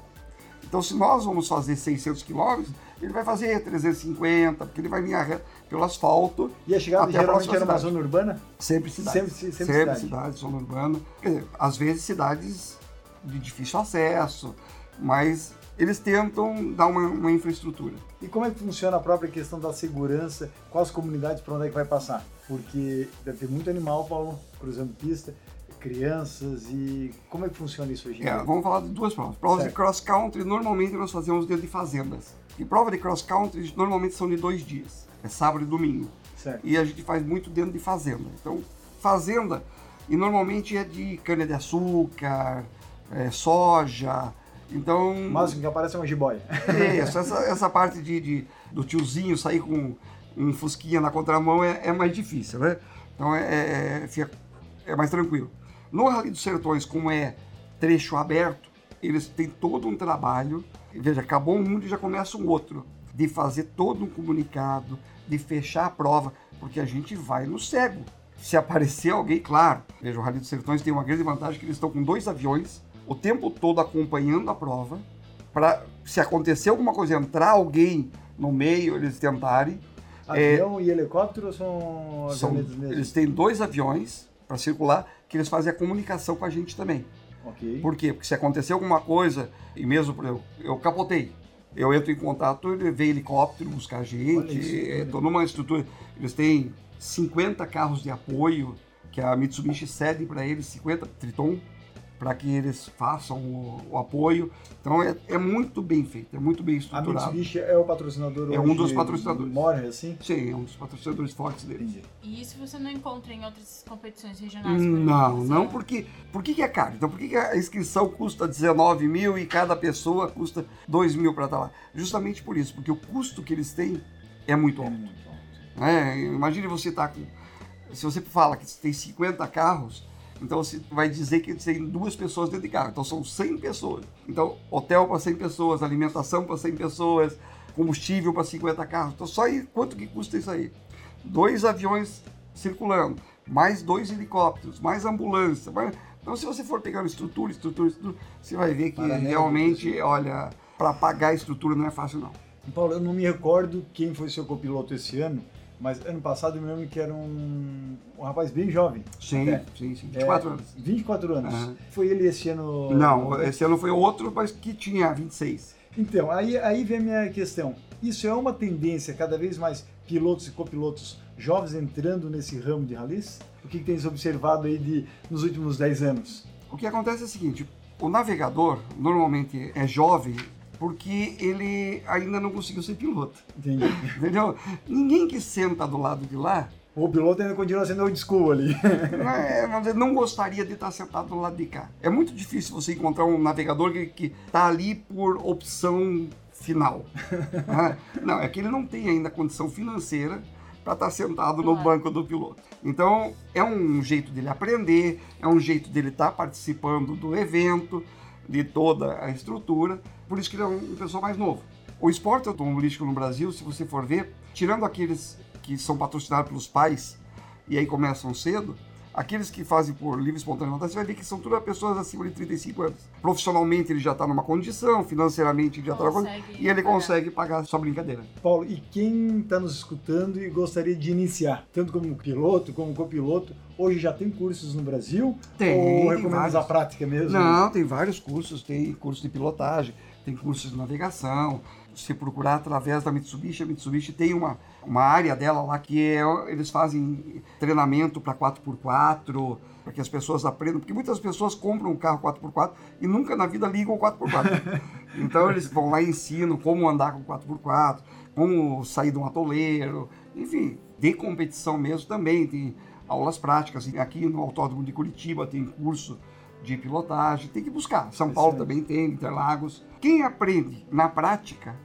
Então, se nós vamos fazer 600 quilômetros, ele vai fazer 350, porque ele vai em linha reta pelo asfalto, E a chegada Até a geralmente próxima era uma zona urbana? sempre cidade. Sempre- sempre sempre cidade. cidade, zona urbana. Quer dizer, às vezes cidades de difícil acesso, mas eles tentam dar uma, uma infraestrutura. E como é que funciona a própria questão da segurança? Quais comunidades para onde é que vai passar? Porque deve ter muito animal, Paulo, cruzando pista, crianças e como é que funciona isso hoje em É, dia? vamos falar de duas provas. Provas Certo. de cross country, normalmente nós fazemos dentro de fazendas. E prova de cross country normalmente são de dois dias. É sábado e domingo. Certo. E a gente faz muito dentro de fazenda. Então, fazenda, e normalmente é de cana-de-açúcar, é, soja. Então. Máximo que aparece é uma jiboia. Isso, essa, essa parte de, de- do tiozinho sair com um fusquinha na contramão é, é mais difícil, né? Então é, é, fica- é mais tranquilo. No Rally dos Sertões, como é trecho aberto, eles têm todo um trabalho. Veja, acabou um mundo e já começa um outro. De fazer todo um comunicado, de fechar a prova, porque a gente vai no cego. Se aparecer alguém, claro. Veja, o Rally dos Sertões tem uma grande vantagem que eles estão com dois aviões o tempo todo acompanhando a prova. Para, se acontecer alguma coisa, entrar alguém no meio, eles tentarem. Avião e helicóptero são É. São- eles têm dois aviões para circular que eles fazem a comunicação com a gente também. Ok. Por quê? Porque se acontecer alguma coisa, e mesmo por exemplo, eu capotei, eu entro em contato, ele vem helicóptero buscar a gente, estou numa estrutura. Eles têm 50 carros de apoio, que a Mitsubishi cede para eles, 50 Triton, para que eles façam o, o apoio. Então é, é muito bem feito, é muito bem A estruturado. Mitsubishi é o patrocinador É um dos patrocinadores. Mora, assim? Sim, é um dos patrocinadores fortes deles. Entendi. E isso você não encontra em outras competições regionais? Não, exemplo? não, porque por que, que é caro? Então por que, que a inscrição custa 19 mil e cada pessoa custa 2 mil para estar lá? Justamente por isso, porque o custo que eles têm é muito É alto. muito alto. né? Imagine você estar com. Se você fala que você tem 50 carros, então você vai dizer que tem duas pessoas dentro de carro. Então são 100 pessoas. Então, hotel para 100 pessoas, alimentação para 100 pessoas, combustível para 50 carros. Então, só aí quanto que custa isso aí? Dois aviões circulando, mais dois helicópteros, mais ambulância. mais- Então, se você for pegando estrutura, estrutura, estrutura, você vai ver que Paralela, realmente, olha, para pagar a estrutura não é fácil, não. Paulo, eu não me recordo quem foi seu copiloto esse ano, mas ano passado eu me lembro que era um, um rapaz bem jovem. Sim, É. sim, sim. 24 É, anos. 24 anos. Aham. Foi ele esse ano? Não, esse ano foi outro, mas que tinha 26. Então, aí, aí vem a minha questão. Isso é uma tendência cada vez mais pilotos e copilotos jovens entrando nesse ramo de rallies? O que, que tens observado aí de, nos últimos 10 anos? O que acontece é o seguinte: o navegador normalmente é jovem porque ele ainda não conseguiu ser piloto. Entendi. Entendeu? Ninguém que senta do lado de lá o piloto ainda continua sendo old school ali. não, é, não gostaria de estar sentado do lado de cá. É muito difícil você encontrar um navegador que está ali por opção final. né? Não, é que ele não tem ainda condição financeira para estar sentado no banco do piloto. Então, é um jeito dele aprender, é um jeito dele estar participando do evento, de toda a estrutura. Por isso que ele é um pessoal mais novo. O esporte automobilístico no Brasil, se você for ver, tirando aqueles que são patrocinados pelos pais e aí começam cedo, aqueles que fazem por livre e espontânea vontade, você vai ver que são todas pessoas acima de 35 anos. Profissionalmente ele já está numa condição, financeiramente ele já está numa condição, e ele pagar. consegue pagar sua brincadeira. Paulo, e quem está nos escutando e gostaria de iniciar, tanto como piloto, como copiloto, hoje já tem cursos no Brasil? Tem, Ou tem recomendamos vários. a prática mesmo? Não, tem vários cursos, tem curso de pilotagem, tem cursos de navegação. Se procurar através da Mitsubishi, a Mitsubishi tem uma, uma área dela lá que é, eles fazem treinamento para 4x4, para que as pessoas aprendam, porque muitas pessoas compram um carro 4x4 e nunca na vida ligam o 4x4. então eles vão lá e ensinam como andar com 4x4, como sair de um atoleiro, enfim, de competição mesmo também, tem aulas práticas. Aqui no Autódromo de Curitiba tem curso de pilotagem, tem que buscar. São Paulo Excelente. também tem, Interlagos. Quem aprende na prática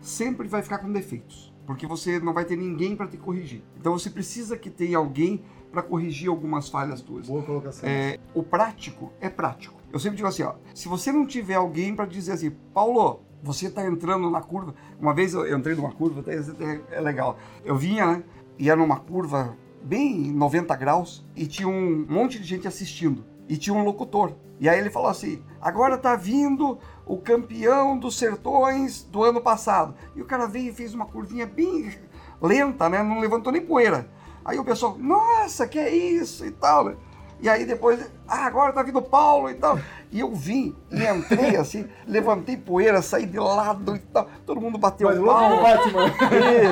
sempre vai ficar com defeitos, porque você não vai ter ninguém para te corrigir. Então você precisa que tenha alguém para corrigir algumas falhas tuas. Boa colocação. É, o prático é prático. Eu sempre digo assim, ó, se você não tiver alguém para dizer assim, Paulo, você está entrando na curva. Uma vez eu entrei numa curva, até até é legal. Eu vinha, né, e era numa curva bem 90 graus e tinha um monte de gente assistindo e tinha um locutor. E aí ele falou assim: agora tá vindo o campeão dos sertões do ano passado. E o cara veio e fez uma curvinha bem lenta, né? Não levantou nem poeira. Aí o pessoal, nossa, que é isso e tal, né? E aí depois, ah, agora tá vindo o Paulo e tal. E eu vim e entrei assim, levantei poeira, saí de lado e tal. Todo mundo bateu Mas palma. Batman.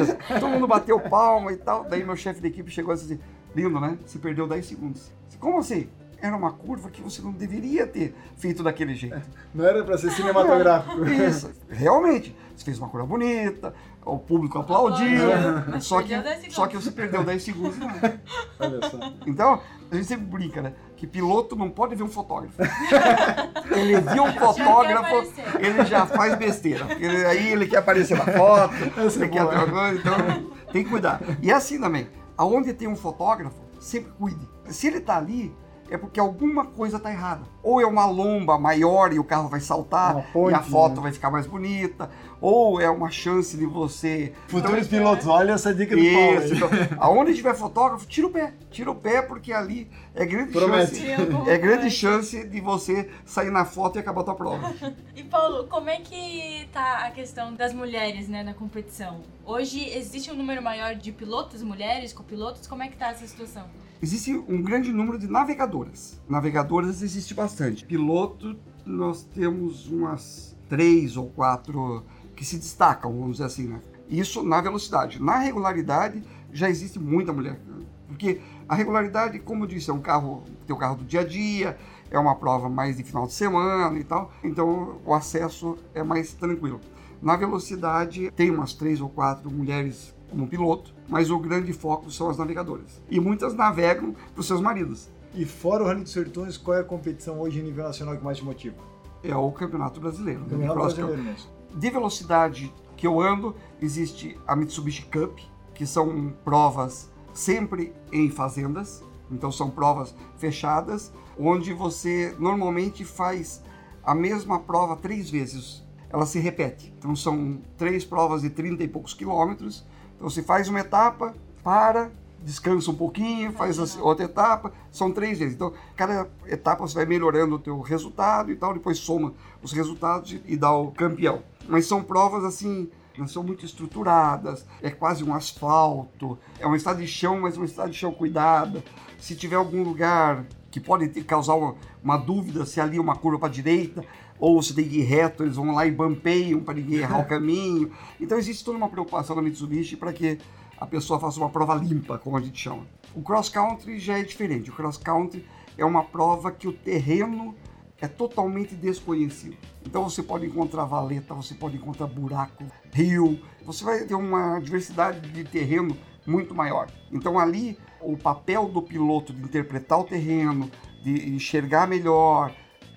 Isso, todo mundo bateu palma e tal. Daí meu chefe de equipe chegou e disse assim, lindo, né? Você perdeu 10 segundos. Como assim? Era uma curva que você não deveria ter feito daquele jeito. Não era para ser cinematográfico. Isso, realmente. Você fez uma curva bonita, o público aplaudiu, Mas só que, perdeu 10 segundos. só que você perdeu 10 segundos. Olha só. Então, a gente sempre brinca, né? Que piloto não pode ver um fotógrafo. Ele viu um fotógrafo, ele já faz besteira. Ele- aí ele quer aparecer na foto, Essa é ele quer outra coisa. Então, Tem que cuidar. E é assim também, aonde tem um fotógrafo, sempre cuide. Se ele tá ali, é porque alguma coisa está errada. Ou é uma lomba maior e o carro vai saltar ponte, e a foto né? vai ficar mais bonita, ou é uma chance de você. Futuros então, pilotos, olha essa dica do Isso, Paulo. Então, aonde tiver fotógrafo, tira o pé. Tira o pé, porque ali é grande Promete. chance. É grande chance de você sair na foto e acabar a tua prova. e Paulo, como é que tá a questão das mulheres né, na competição? Hoje existe um número maior de pilotos mulheres, copilotos? Como é que tá essa situação? Existe um grande número de navegadoras. Navegadoras existe bastante. Piloto, nós temos umas três ou quatro que se destacam, vamos dizer assim, né? Isso na velocidade. Na regularidade, já existe muita mulher. Porque a regularidade, como eu disse, é um carro, tem o carro do dia a dia, é uma prova mais de final de semana e tal, então o acesso é mais tranquilo. Na velocidade, tem umas três ou quatro mulheres como piloto, mas o grande foco são as navegadoras. E muitas navegam para os seus maridos. E fora o Rally dos Sertões, qual é a competição hoje em nível nacional que mais te motiva? É o Campeonato Brasileiro. O Campeonato Brasileiro mesmo. De velocidade que eu ando, existe a Mitsubishi Cup, que são provas sempre em fazendas, então são provas fechadas, onde você normalmente faz a mesma prova três vezes. Ela se repete. Então são três provas de 30 e poucos quilômetros, então você faz uma etapa, para, descansa um pouquinho, faz a outra etapa, são três vezes. Então, cada etapa você vai melhorando o teu resultado e tal, depois soma os resultados e dá o campeão. Mas são provas assim, não são muito estruturadas, é quase um asfalto, é uma estrada de chão, mas uma estrada de chão cuidada. Se tiver algum lugar que pode causar uma, uma dúvida se ali é uma curva para a direita, ou se tem que ir reto, eles vão lá e bampeiam para ninguém errar o caminho. Então existe toda uma preocupação na Mitsubishi para que a pessoa faça uma prova limpa, como a gente chama. O cross country já é diferente. O cross country é uma prova que o terreno é totalmente desconhecido. Então você pode encontrar valeta, você pode encontrar buraco, rio, você vai ter uma diversidade de terreno muito maior. Então ali o papel do piloto de interpretar o terreno, de enxergar melhor,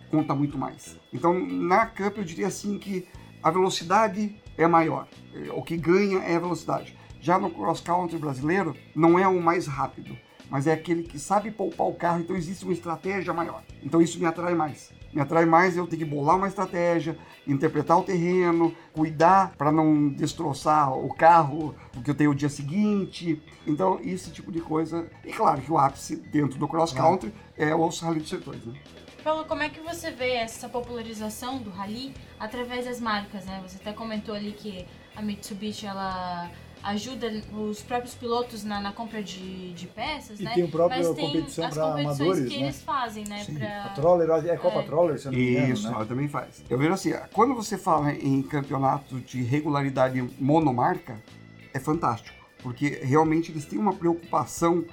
conta muito mais. Então, na Cup, eu diria assim que a velocidade é maior. O que ganha é a velocidade. Já no cross country brasileiro, não é o mais rápido, mas é aquele que sabe poupar o carro, então existe uma estratégia maior. Então isso me atrai mais. Me atrai mais eu ter que bolar uma estratégia, interpretar o terreno, cuidar para não destroçar o carro porque eu tenho o dia seguinte. Então, esse tipo de coisa. E claro que o ápice dentro do cross country é o Rally dos Sertões. Né? Paulo, como é que você vê essa popularização do rally através das marcas, né? Você até comentou ali que a Mitsubishi ela ajuda os próprios pilotos na, na compra de, de peças, e né? tem o próprio Mas tem competição para amadores, que né? eles fazem, né? Sim. Pra... A Troller, é Copa é. Troller, se não me engano, Isso, né? ela também faz. Eu vejo assim, quando você fala em campeonato de regularidade monomarca, é fantástico, porque realmente eles têm uma preocupação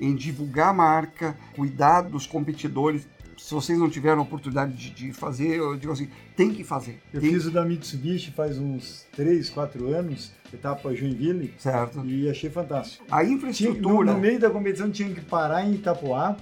em divulgar a marca, cuidar dos competidores, se vocês não tiveram a oportunidade de, de, fazer, eu digo assim, tem que fazer. Eu tem... fiz o da Mitsubishi faz uns 3, 4 anos, etapa Joinville. Certo. E achei fantástico. A infraestrutura... Tinha, no, no, meio da competição tinha que parar em Itapoá,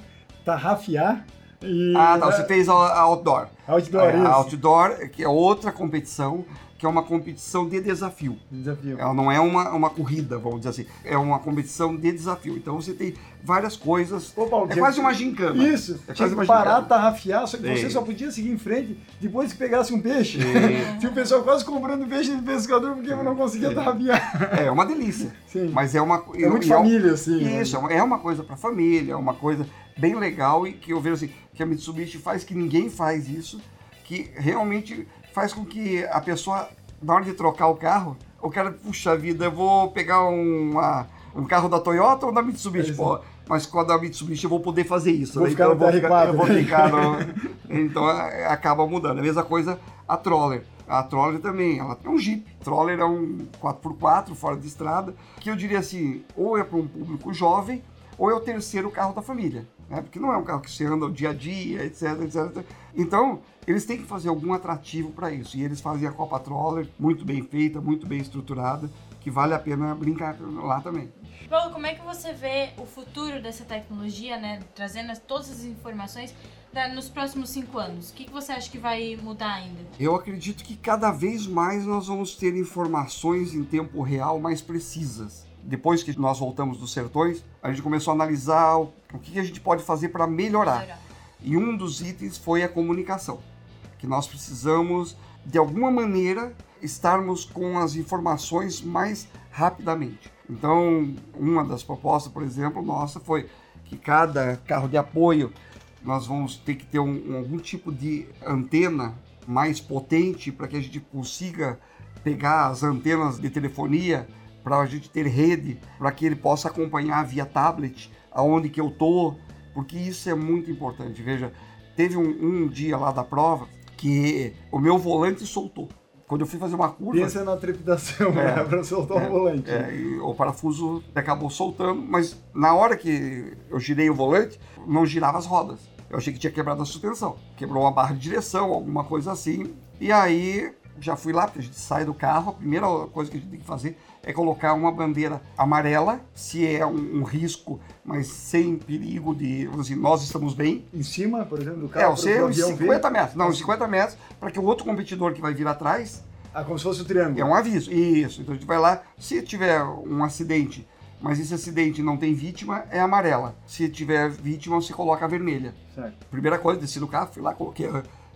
tarrafiar e... Ah, tá, você fez a outdoor. Outdoor, é, a outdoor, que é outra competição que é uma competição de desafio. Desafio. Ela não é uma, uma corrida, vamos dizer assim. É uma competição de desafio. Então você tem várias coisas. Ô, Paulo, é quase uma gincana. Isso. É quase uma parar, tarrafiar, só que você só podia seguir em frente depois que pegasse um peixe. Tinha o pessoal quase comprando peixe de pescador porque eu não conseguia tarrafiar. É, é uma delícia. Sim. Mas é uma... É muito é família, assim. Né? Isso, né? é uma coisa para família, é uma coisa bem legal e que eu vejo assim, que a Mitsubishi faz que ninguém faz isso, que realmente faz com que a pessoa, na hora de trocar o carro, o cara, puxa vida, eu vou pegar uma, um carro da Toyota ou da Mitsubishi, é pô. Mas com a da Mitsubishi eu vou poder fazer isso. Vou né? então, eu, vou ficar, eu vou ficar no... Então acaba mudando. A mesma coisa a Troller. A Troller também, ela é um Jeep. Troller é um 4x4 fora de estrada, que eu diria assim, ou é para um público jovem, ou é o terceiro carro da família. Né? Porque não é um carro que você anda o dia a dia, etc, etc. Então, eles têm que fazer algum atrativo para isso. E eles fazem a Copa Troller muito bem feita, muito bem estruturada, que vale a pena brincar lá também. Paulo, como é que você vê o futuro dessa tecnologia, né? Trazendo todas as informações nos próximos cinco anos? O que você acha que vai mudar ainda? Eu acredito que cada vez mais nós vamos ter informações em tempo real mais precisas depois que nós voltamos dos sertões, a gente começou a analisar o, o que a gente pode fazer para melhorar. Melhorar. E um dos itens foi a comunicação, que nós precisamos, de alguma maneira, estarmos com as informações mais rapidamente. Então, uma das propostas, por exemplo, nossa foi que cada carro de apoio nós vamos ter que ter um, um- algum tipo de antena mais potente para que a gente consiga pegar as antenas de telefonia para a gente ter rede, para que ele possa acompanhar via tablet aonde que eu tô, porque isso é muito importante. Veja, teve um, um dia lá da prova que o meu volante soltou. Quando eu fui fazer uma curva, Pensa na trepidação, É. né? Pra soltar o volante. é, e o parafuso acabou soltando, mas na hora que eu girei o volante, não girava as rodas. Eu achei que tinha quebrado a suspensão. Quebrou uma barra de direção, alguma coisa assim. E aí já fui lá, porque a gente sai do carro, a primeira coisa que a gente tem que fazer é colocar uma bandeira amarela, se é um, um risco, mas sem perigo de, dizer, nós estamos bem, Em cima, por exemplo, do é, carro. você pro uns avião ver. 50 metros. Não, uns 50 metros, para que o outro competidor que vai vir atrás Ah, como se fosse o triângulo. é um aviso. Isso. Então a gente vai lá. Se tiver um acidente, mas esse acidente não tem vítima, é amarela. Se tiver vítima, você coloca a vermelha. Certo. Primeira coisa, desci do carro, fui lá, coloquei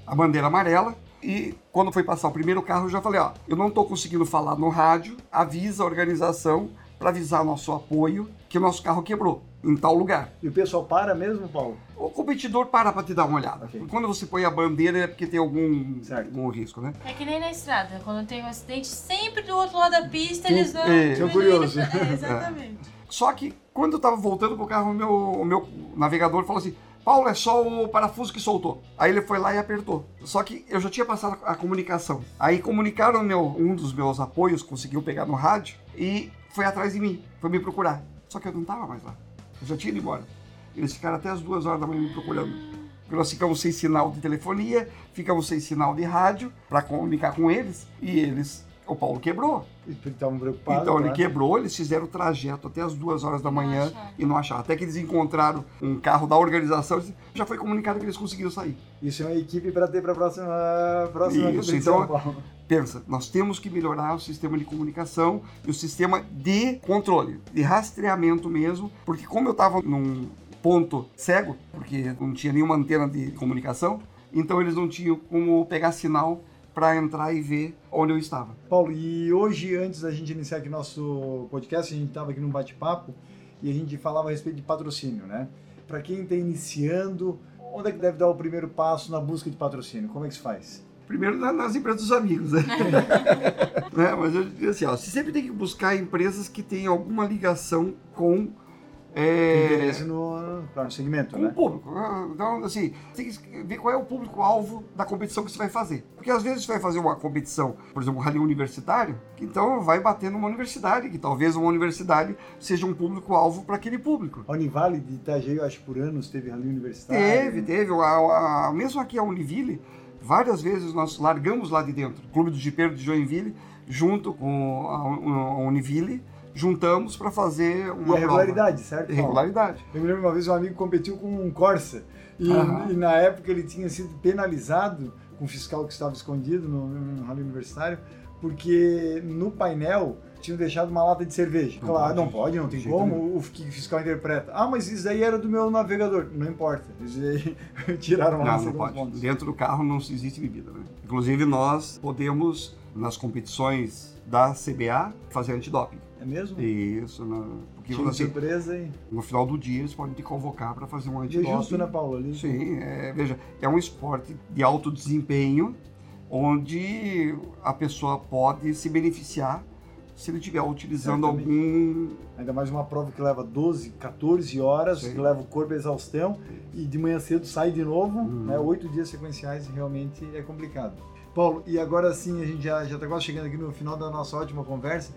a bandeira amarela. E quando foi passar o primeiro carro, eu já falei: ó, eu não estou conseguindo falar no rádio, avisa a organização para avisar nosso apoio que o nosso carro quebrou em tal lugar. E o pessoal para mesmo, Paulo? O competidor para para te dar uma olhada. Ok. Quando você põe a bandeira é porque tem algum, Certo. algum risco, né? É que nem na estrada, quando tem um acidente, sempre do outro lado da pista eles vão. é, diminuindo- curiosos. É, exatamente. Só que quando eu tava voltando pro carro, o meu, o meu navegador falou assim: Paulo, é só o parafuso que soltou. Aí ele foi lá e apertou. Só que eu já tinha passado a comunicação. Aí comunicaram meu, um dos meus apoios, conseguiu pegar no rádio e foi atrás de mim, foi me procurar. Só que eu não tava mais lá. Eu já tinha ido embora. Eles ficaram até as duas horas da manhã me procurando. Nós ficamos sem sinal de telefonia, ficamos sem sinal de rádio para comunicar com eles. E eles, o Paulo quebrou. E estavam preocupados. Então ele claro. quebrou, eles fizeram o trajeto até as duas horas da manhã acharam. e não acharam. Até que eles encontraram um carro da organização, já foi comunicado que eles conseguiram sair. Isso é uma equipe para ter para a próxima, próxima Isso, competição, então- Paulo. Pensa, nós temos que melhorar o sistema de comunicação e o sistema de controle, de rastreamento mesmo, porque como eu estava num ponto cego, porque não tinha nenhuma antena de comunicação, então eles não tinham como pegar sinal para entrar e ver onde eu estava. Paulo, e hoje, antes da gente iniciar aqui nosso podcast, a gente estava aqui num bate-papo e a gente falava a respeito de patrocínio, né? Para quem está iniciando, onde é que deve dar o primeiro passo na busca de patrocínio? Como é que se faz? Primeiro na- nas empresas dos amigos, né? Né? Mas eu digo assim, ó, você sempre tem que buscar empresas que tenham alguma ligação com, é, Interesse no, claro, no segmento, com o né? público. Então, assim, tem que ver qual é o público-alvo da competição que você vai fazer. Porque às vezes você vai fazer uma competição, por exemplo, um rally universitário, que então vai bater numa universidade, que talvez uma universidade seja um público-alvo para aquele público. A Univale de Itajaí, eu acho, por anos, teve rally universitário. Teve, teve. A- a- mesmo aqui a Univille, várias vezes nós largamos lá de dentro. O Clube do Jipeiro de Joinville, junto com a, a Univille, juntamos para fazer uma a regularidade, certo? prova. Paulo? Regularidade. Eu me lembro uma vez um amigo competiu com um Corsa e, e na época ele tinha sido penalizado com o fiscal que estava escondido no, no rally universitário porque no painel tinham deixado uma lata de cerveja. Não claro, pode. não pode, não tem De como. O que o fiscal interpreta. Ah, mas isso aí era do meu navegador. Não importa. Tiraram Não, não com pode. pontos. Dentro do carro não existe bebida. Né? Inclusive, nós podemos, nas competições da CBA, fazer antidoping. É mesmo? Isso, na- porque Tinha assim, surpresa e... no final do dia eles podem te convocar para fazer um E é antidoping. justo, né, Paulo? Ali, Sim, é, veja, é um esporte de alto desempenho onde a pessoa pode se beneficiar se ele estiver utilizando algum. Ainda mais uma prova que leva 12, 14 horas, Sim. que leva o corpo à exaustão e de manhã cedo sai de novo, Uhum. né? Oito dias sequenciais realmente é complicado. Paulo, e agora sim, a gente já está quase chegando aqui no final da nossa ótima conversa.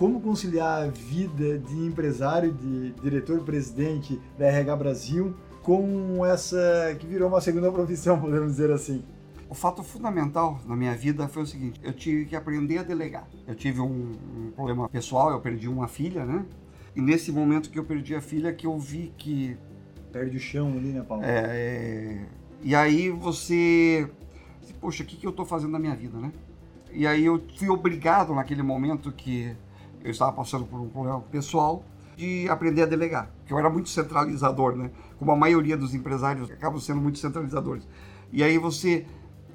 Como conciliar a vida de empresário, de diretor-presidente da RH Brasil, com essa que virou uma segunda profissão, podemos dizer assim? O fato fundamental na minha vida foi o seguinte: eu tive que aprender a delegar. Eu tive um, um problema pessoal, eu perdi uma filha, né? E nesse momento que eu perdi a filha, que eu vi que Perde o chão ali, né, Paulo? É, é, e aí você. Poxa, o que, que eu estou fazendo na minha vida, né? E aí eu fui obrigado naquele momento que eu estava passando por um problema pessoal de aprender a delegar, porque eu era muito centralizador, né? Como a maioria dos empresários acabam sendo muito centralizadores. E aí você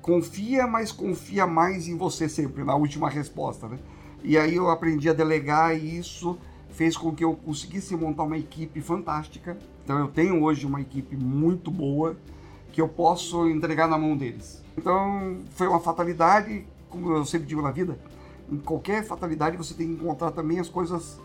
confia, mas confia mais em você sempre, na última resposta, né? E aí eu aprendi a delegar e isso fez com que eu conseguisse montar uma equipe fantástica. Então eu tenho hoje uma equipe muito boa que eu posso entregar na mão deles. Então foi uma fatalidade, como eu sempre digo na vida, em qualquer fatalidade você tem que encontrar também as coisas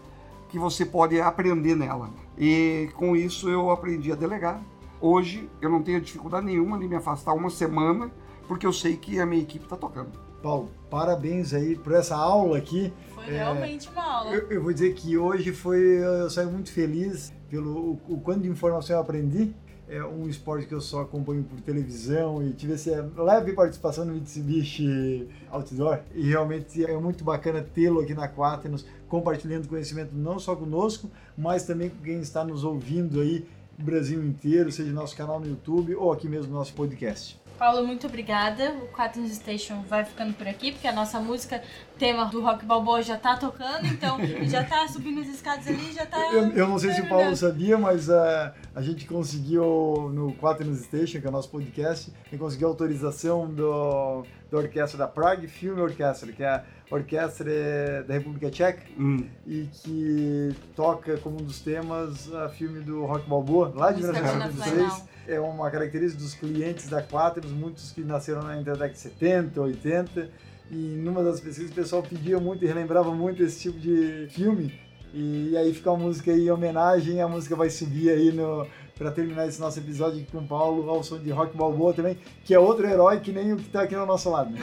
que você pode aprender nela. E com isso eu aprendi a delegar. Hoje eu não tenho dificuldade nenhuma de me afastar uma semana, porque eu sei que a minha equipe está tocando. Paulo, parabéns aí por essa aula aqui. Foi é, realmente uma aula. Eu, eu, vou dizer que hoje foi, eu saio muito feliz pelo o, o quanto de informação eu aprendi. É um esporte que eu só acompanho por televisão e tive essa leve participação no Mitsubishi Outdoor e realmente é muito bacana tê-lo aqui na Quaternos compartilhando conhecimento não só conosco, mas também com quem está nos ouvindo aí Brasil inteiro, seja no nosso canal no YouTube ou aqui mesmo no nosso podcast. Paulo, muito obrigada. O Quaternos Station vai ficando por aqui, porque a nossa música, tema do Rock Balboa, já tá tocando, então já tá subindo as escadas ali, já tá. Eu, eu não sei se o Paulo sabia, mas uh, a gente conseguiu no Quaternos Station, que é o nosso podcast, a gente conseguiu autorização do, da orquestra da Prague Film Orchestra, que é a orquestra da República Tcheca hum. e que toca como um dos temas a filme do Rock Balboa, lá de 1996 é uma característica dos clientes da Quaternos, muitos que nasceram na década de 70, 80, e numa das pesquisas o pessoal pedia muito e relembrava muito esse tipo de filme, e aí fica a música aí em homenagem, a música vai subir aí no para terminar esse nosso episódio com o Paulo, ao som de Rock Balboa também, que é outro herói que nem o que está aqui no nosso lado. Né?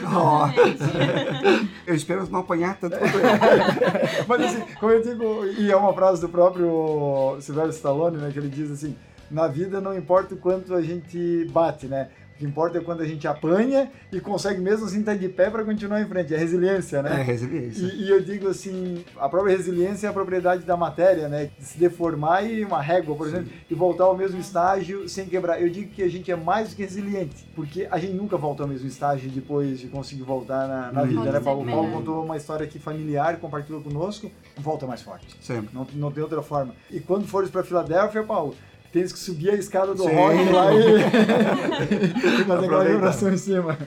eu espero não apanhar tanto quanto ele. Mas assim, como eu digo, e é uma frase do próprio Sylvester Stallone, né, que ele diz assim, na vida não importa o quanto a gente bate, né? O que importa é quando a gente apanha e consegue mesmo assim estar de pé para continuar em frente. É resiliência, né? É resiliência. E, e, eu digo assim, a própria resiliência é a propriedade da matéria, né? De se deformar e uma régua, por Sim. exemplo, e voltar ao mesmo estágio sem quebrar. Eu digo que a gente é mais do que resiliente, porque a gente nunca volta ao mesmo estágio depois de conseguir voltar na, na vida, né? Paulo, Paulo contou uma história aqui familiar, compartilhou conosco, volta mais forte. Sempre. Não, não tem outra forma. E quando fores para Filadélfia, Paulo, tens que subir a escada do Sim. rock lá e fazer aquela vibração em cima.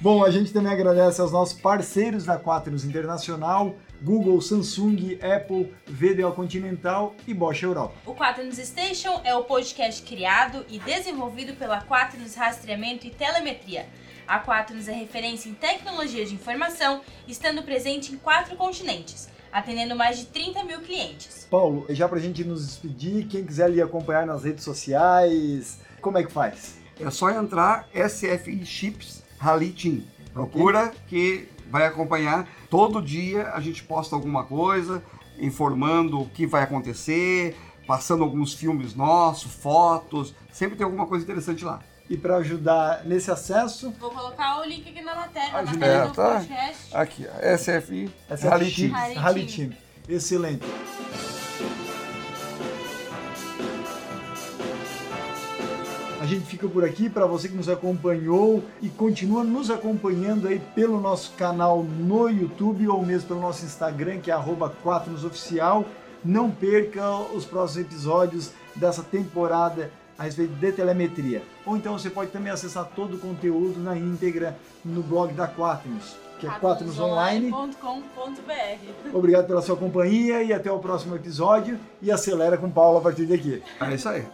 Bom, a gente também agradece aos nossos parceiros da Quaternos Internacional, Google, Samsung, Apple, VDO Continental e Bosch Europa. O Quaternos Station é o podcast criado e desenvolvido pela Quaternos Rastreamento e Telemetria. A Quaternos é referência em tecnologia de informação, estando presente em quatro continentes atendendo mais de 30 mil clientes. Paulo, já para a gente nos despedir, quem quiser lhe acompanhar nas redes sociais, como é que faz? É só entrar SFI Chips Rally Team. Procura okay. que vai acompanhar. Todo dia a gente posta alguma coisa, informando o que vai acontecer, passando alguns filmes nossos, fotos. Sempre tem alguma coisa interessante lá e para ajudar nesse acesso. Vou colocar o link aqui na matéria, na matéria é, do tá? podcast. Aqui, SFI, SFI Rally Team. Rally Team. Excelente. A gente fica por aqui para você que nos acompanhou e continua nos acompanhando aí pelo nosso canal no YouTube ou mesmo pelo nosso Instagram, que é @quatronosoficial. Não perca os próximos episódios dessa temporada a respeito de telemetria. Ou então você pode também acessar todo o conteúdo na íntegra no blog da Quaternos, que é quaternosonline.com.br. Obrigado pela sua companhia e até o próximo episódio. E acelera com o Paulo a partir daqui. É isso aí.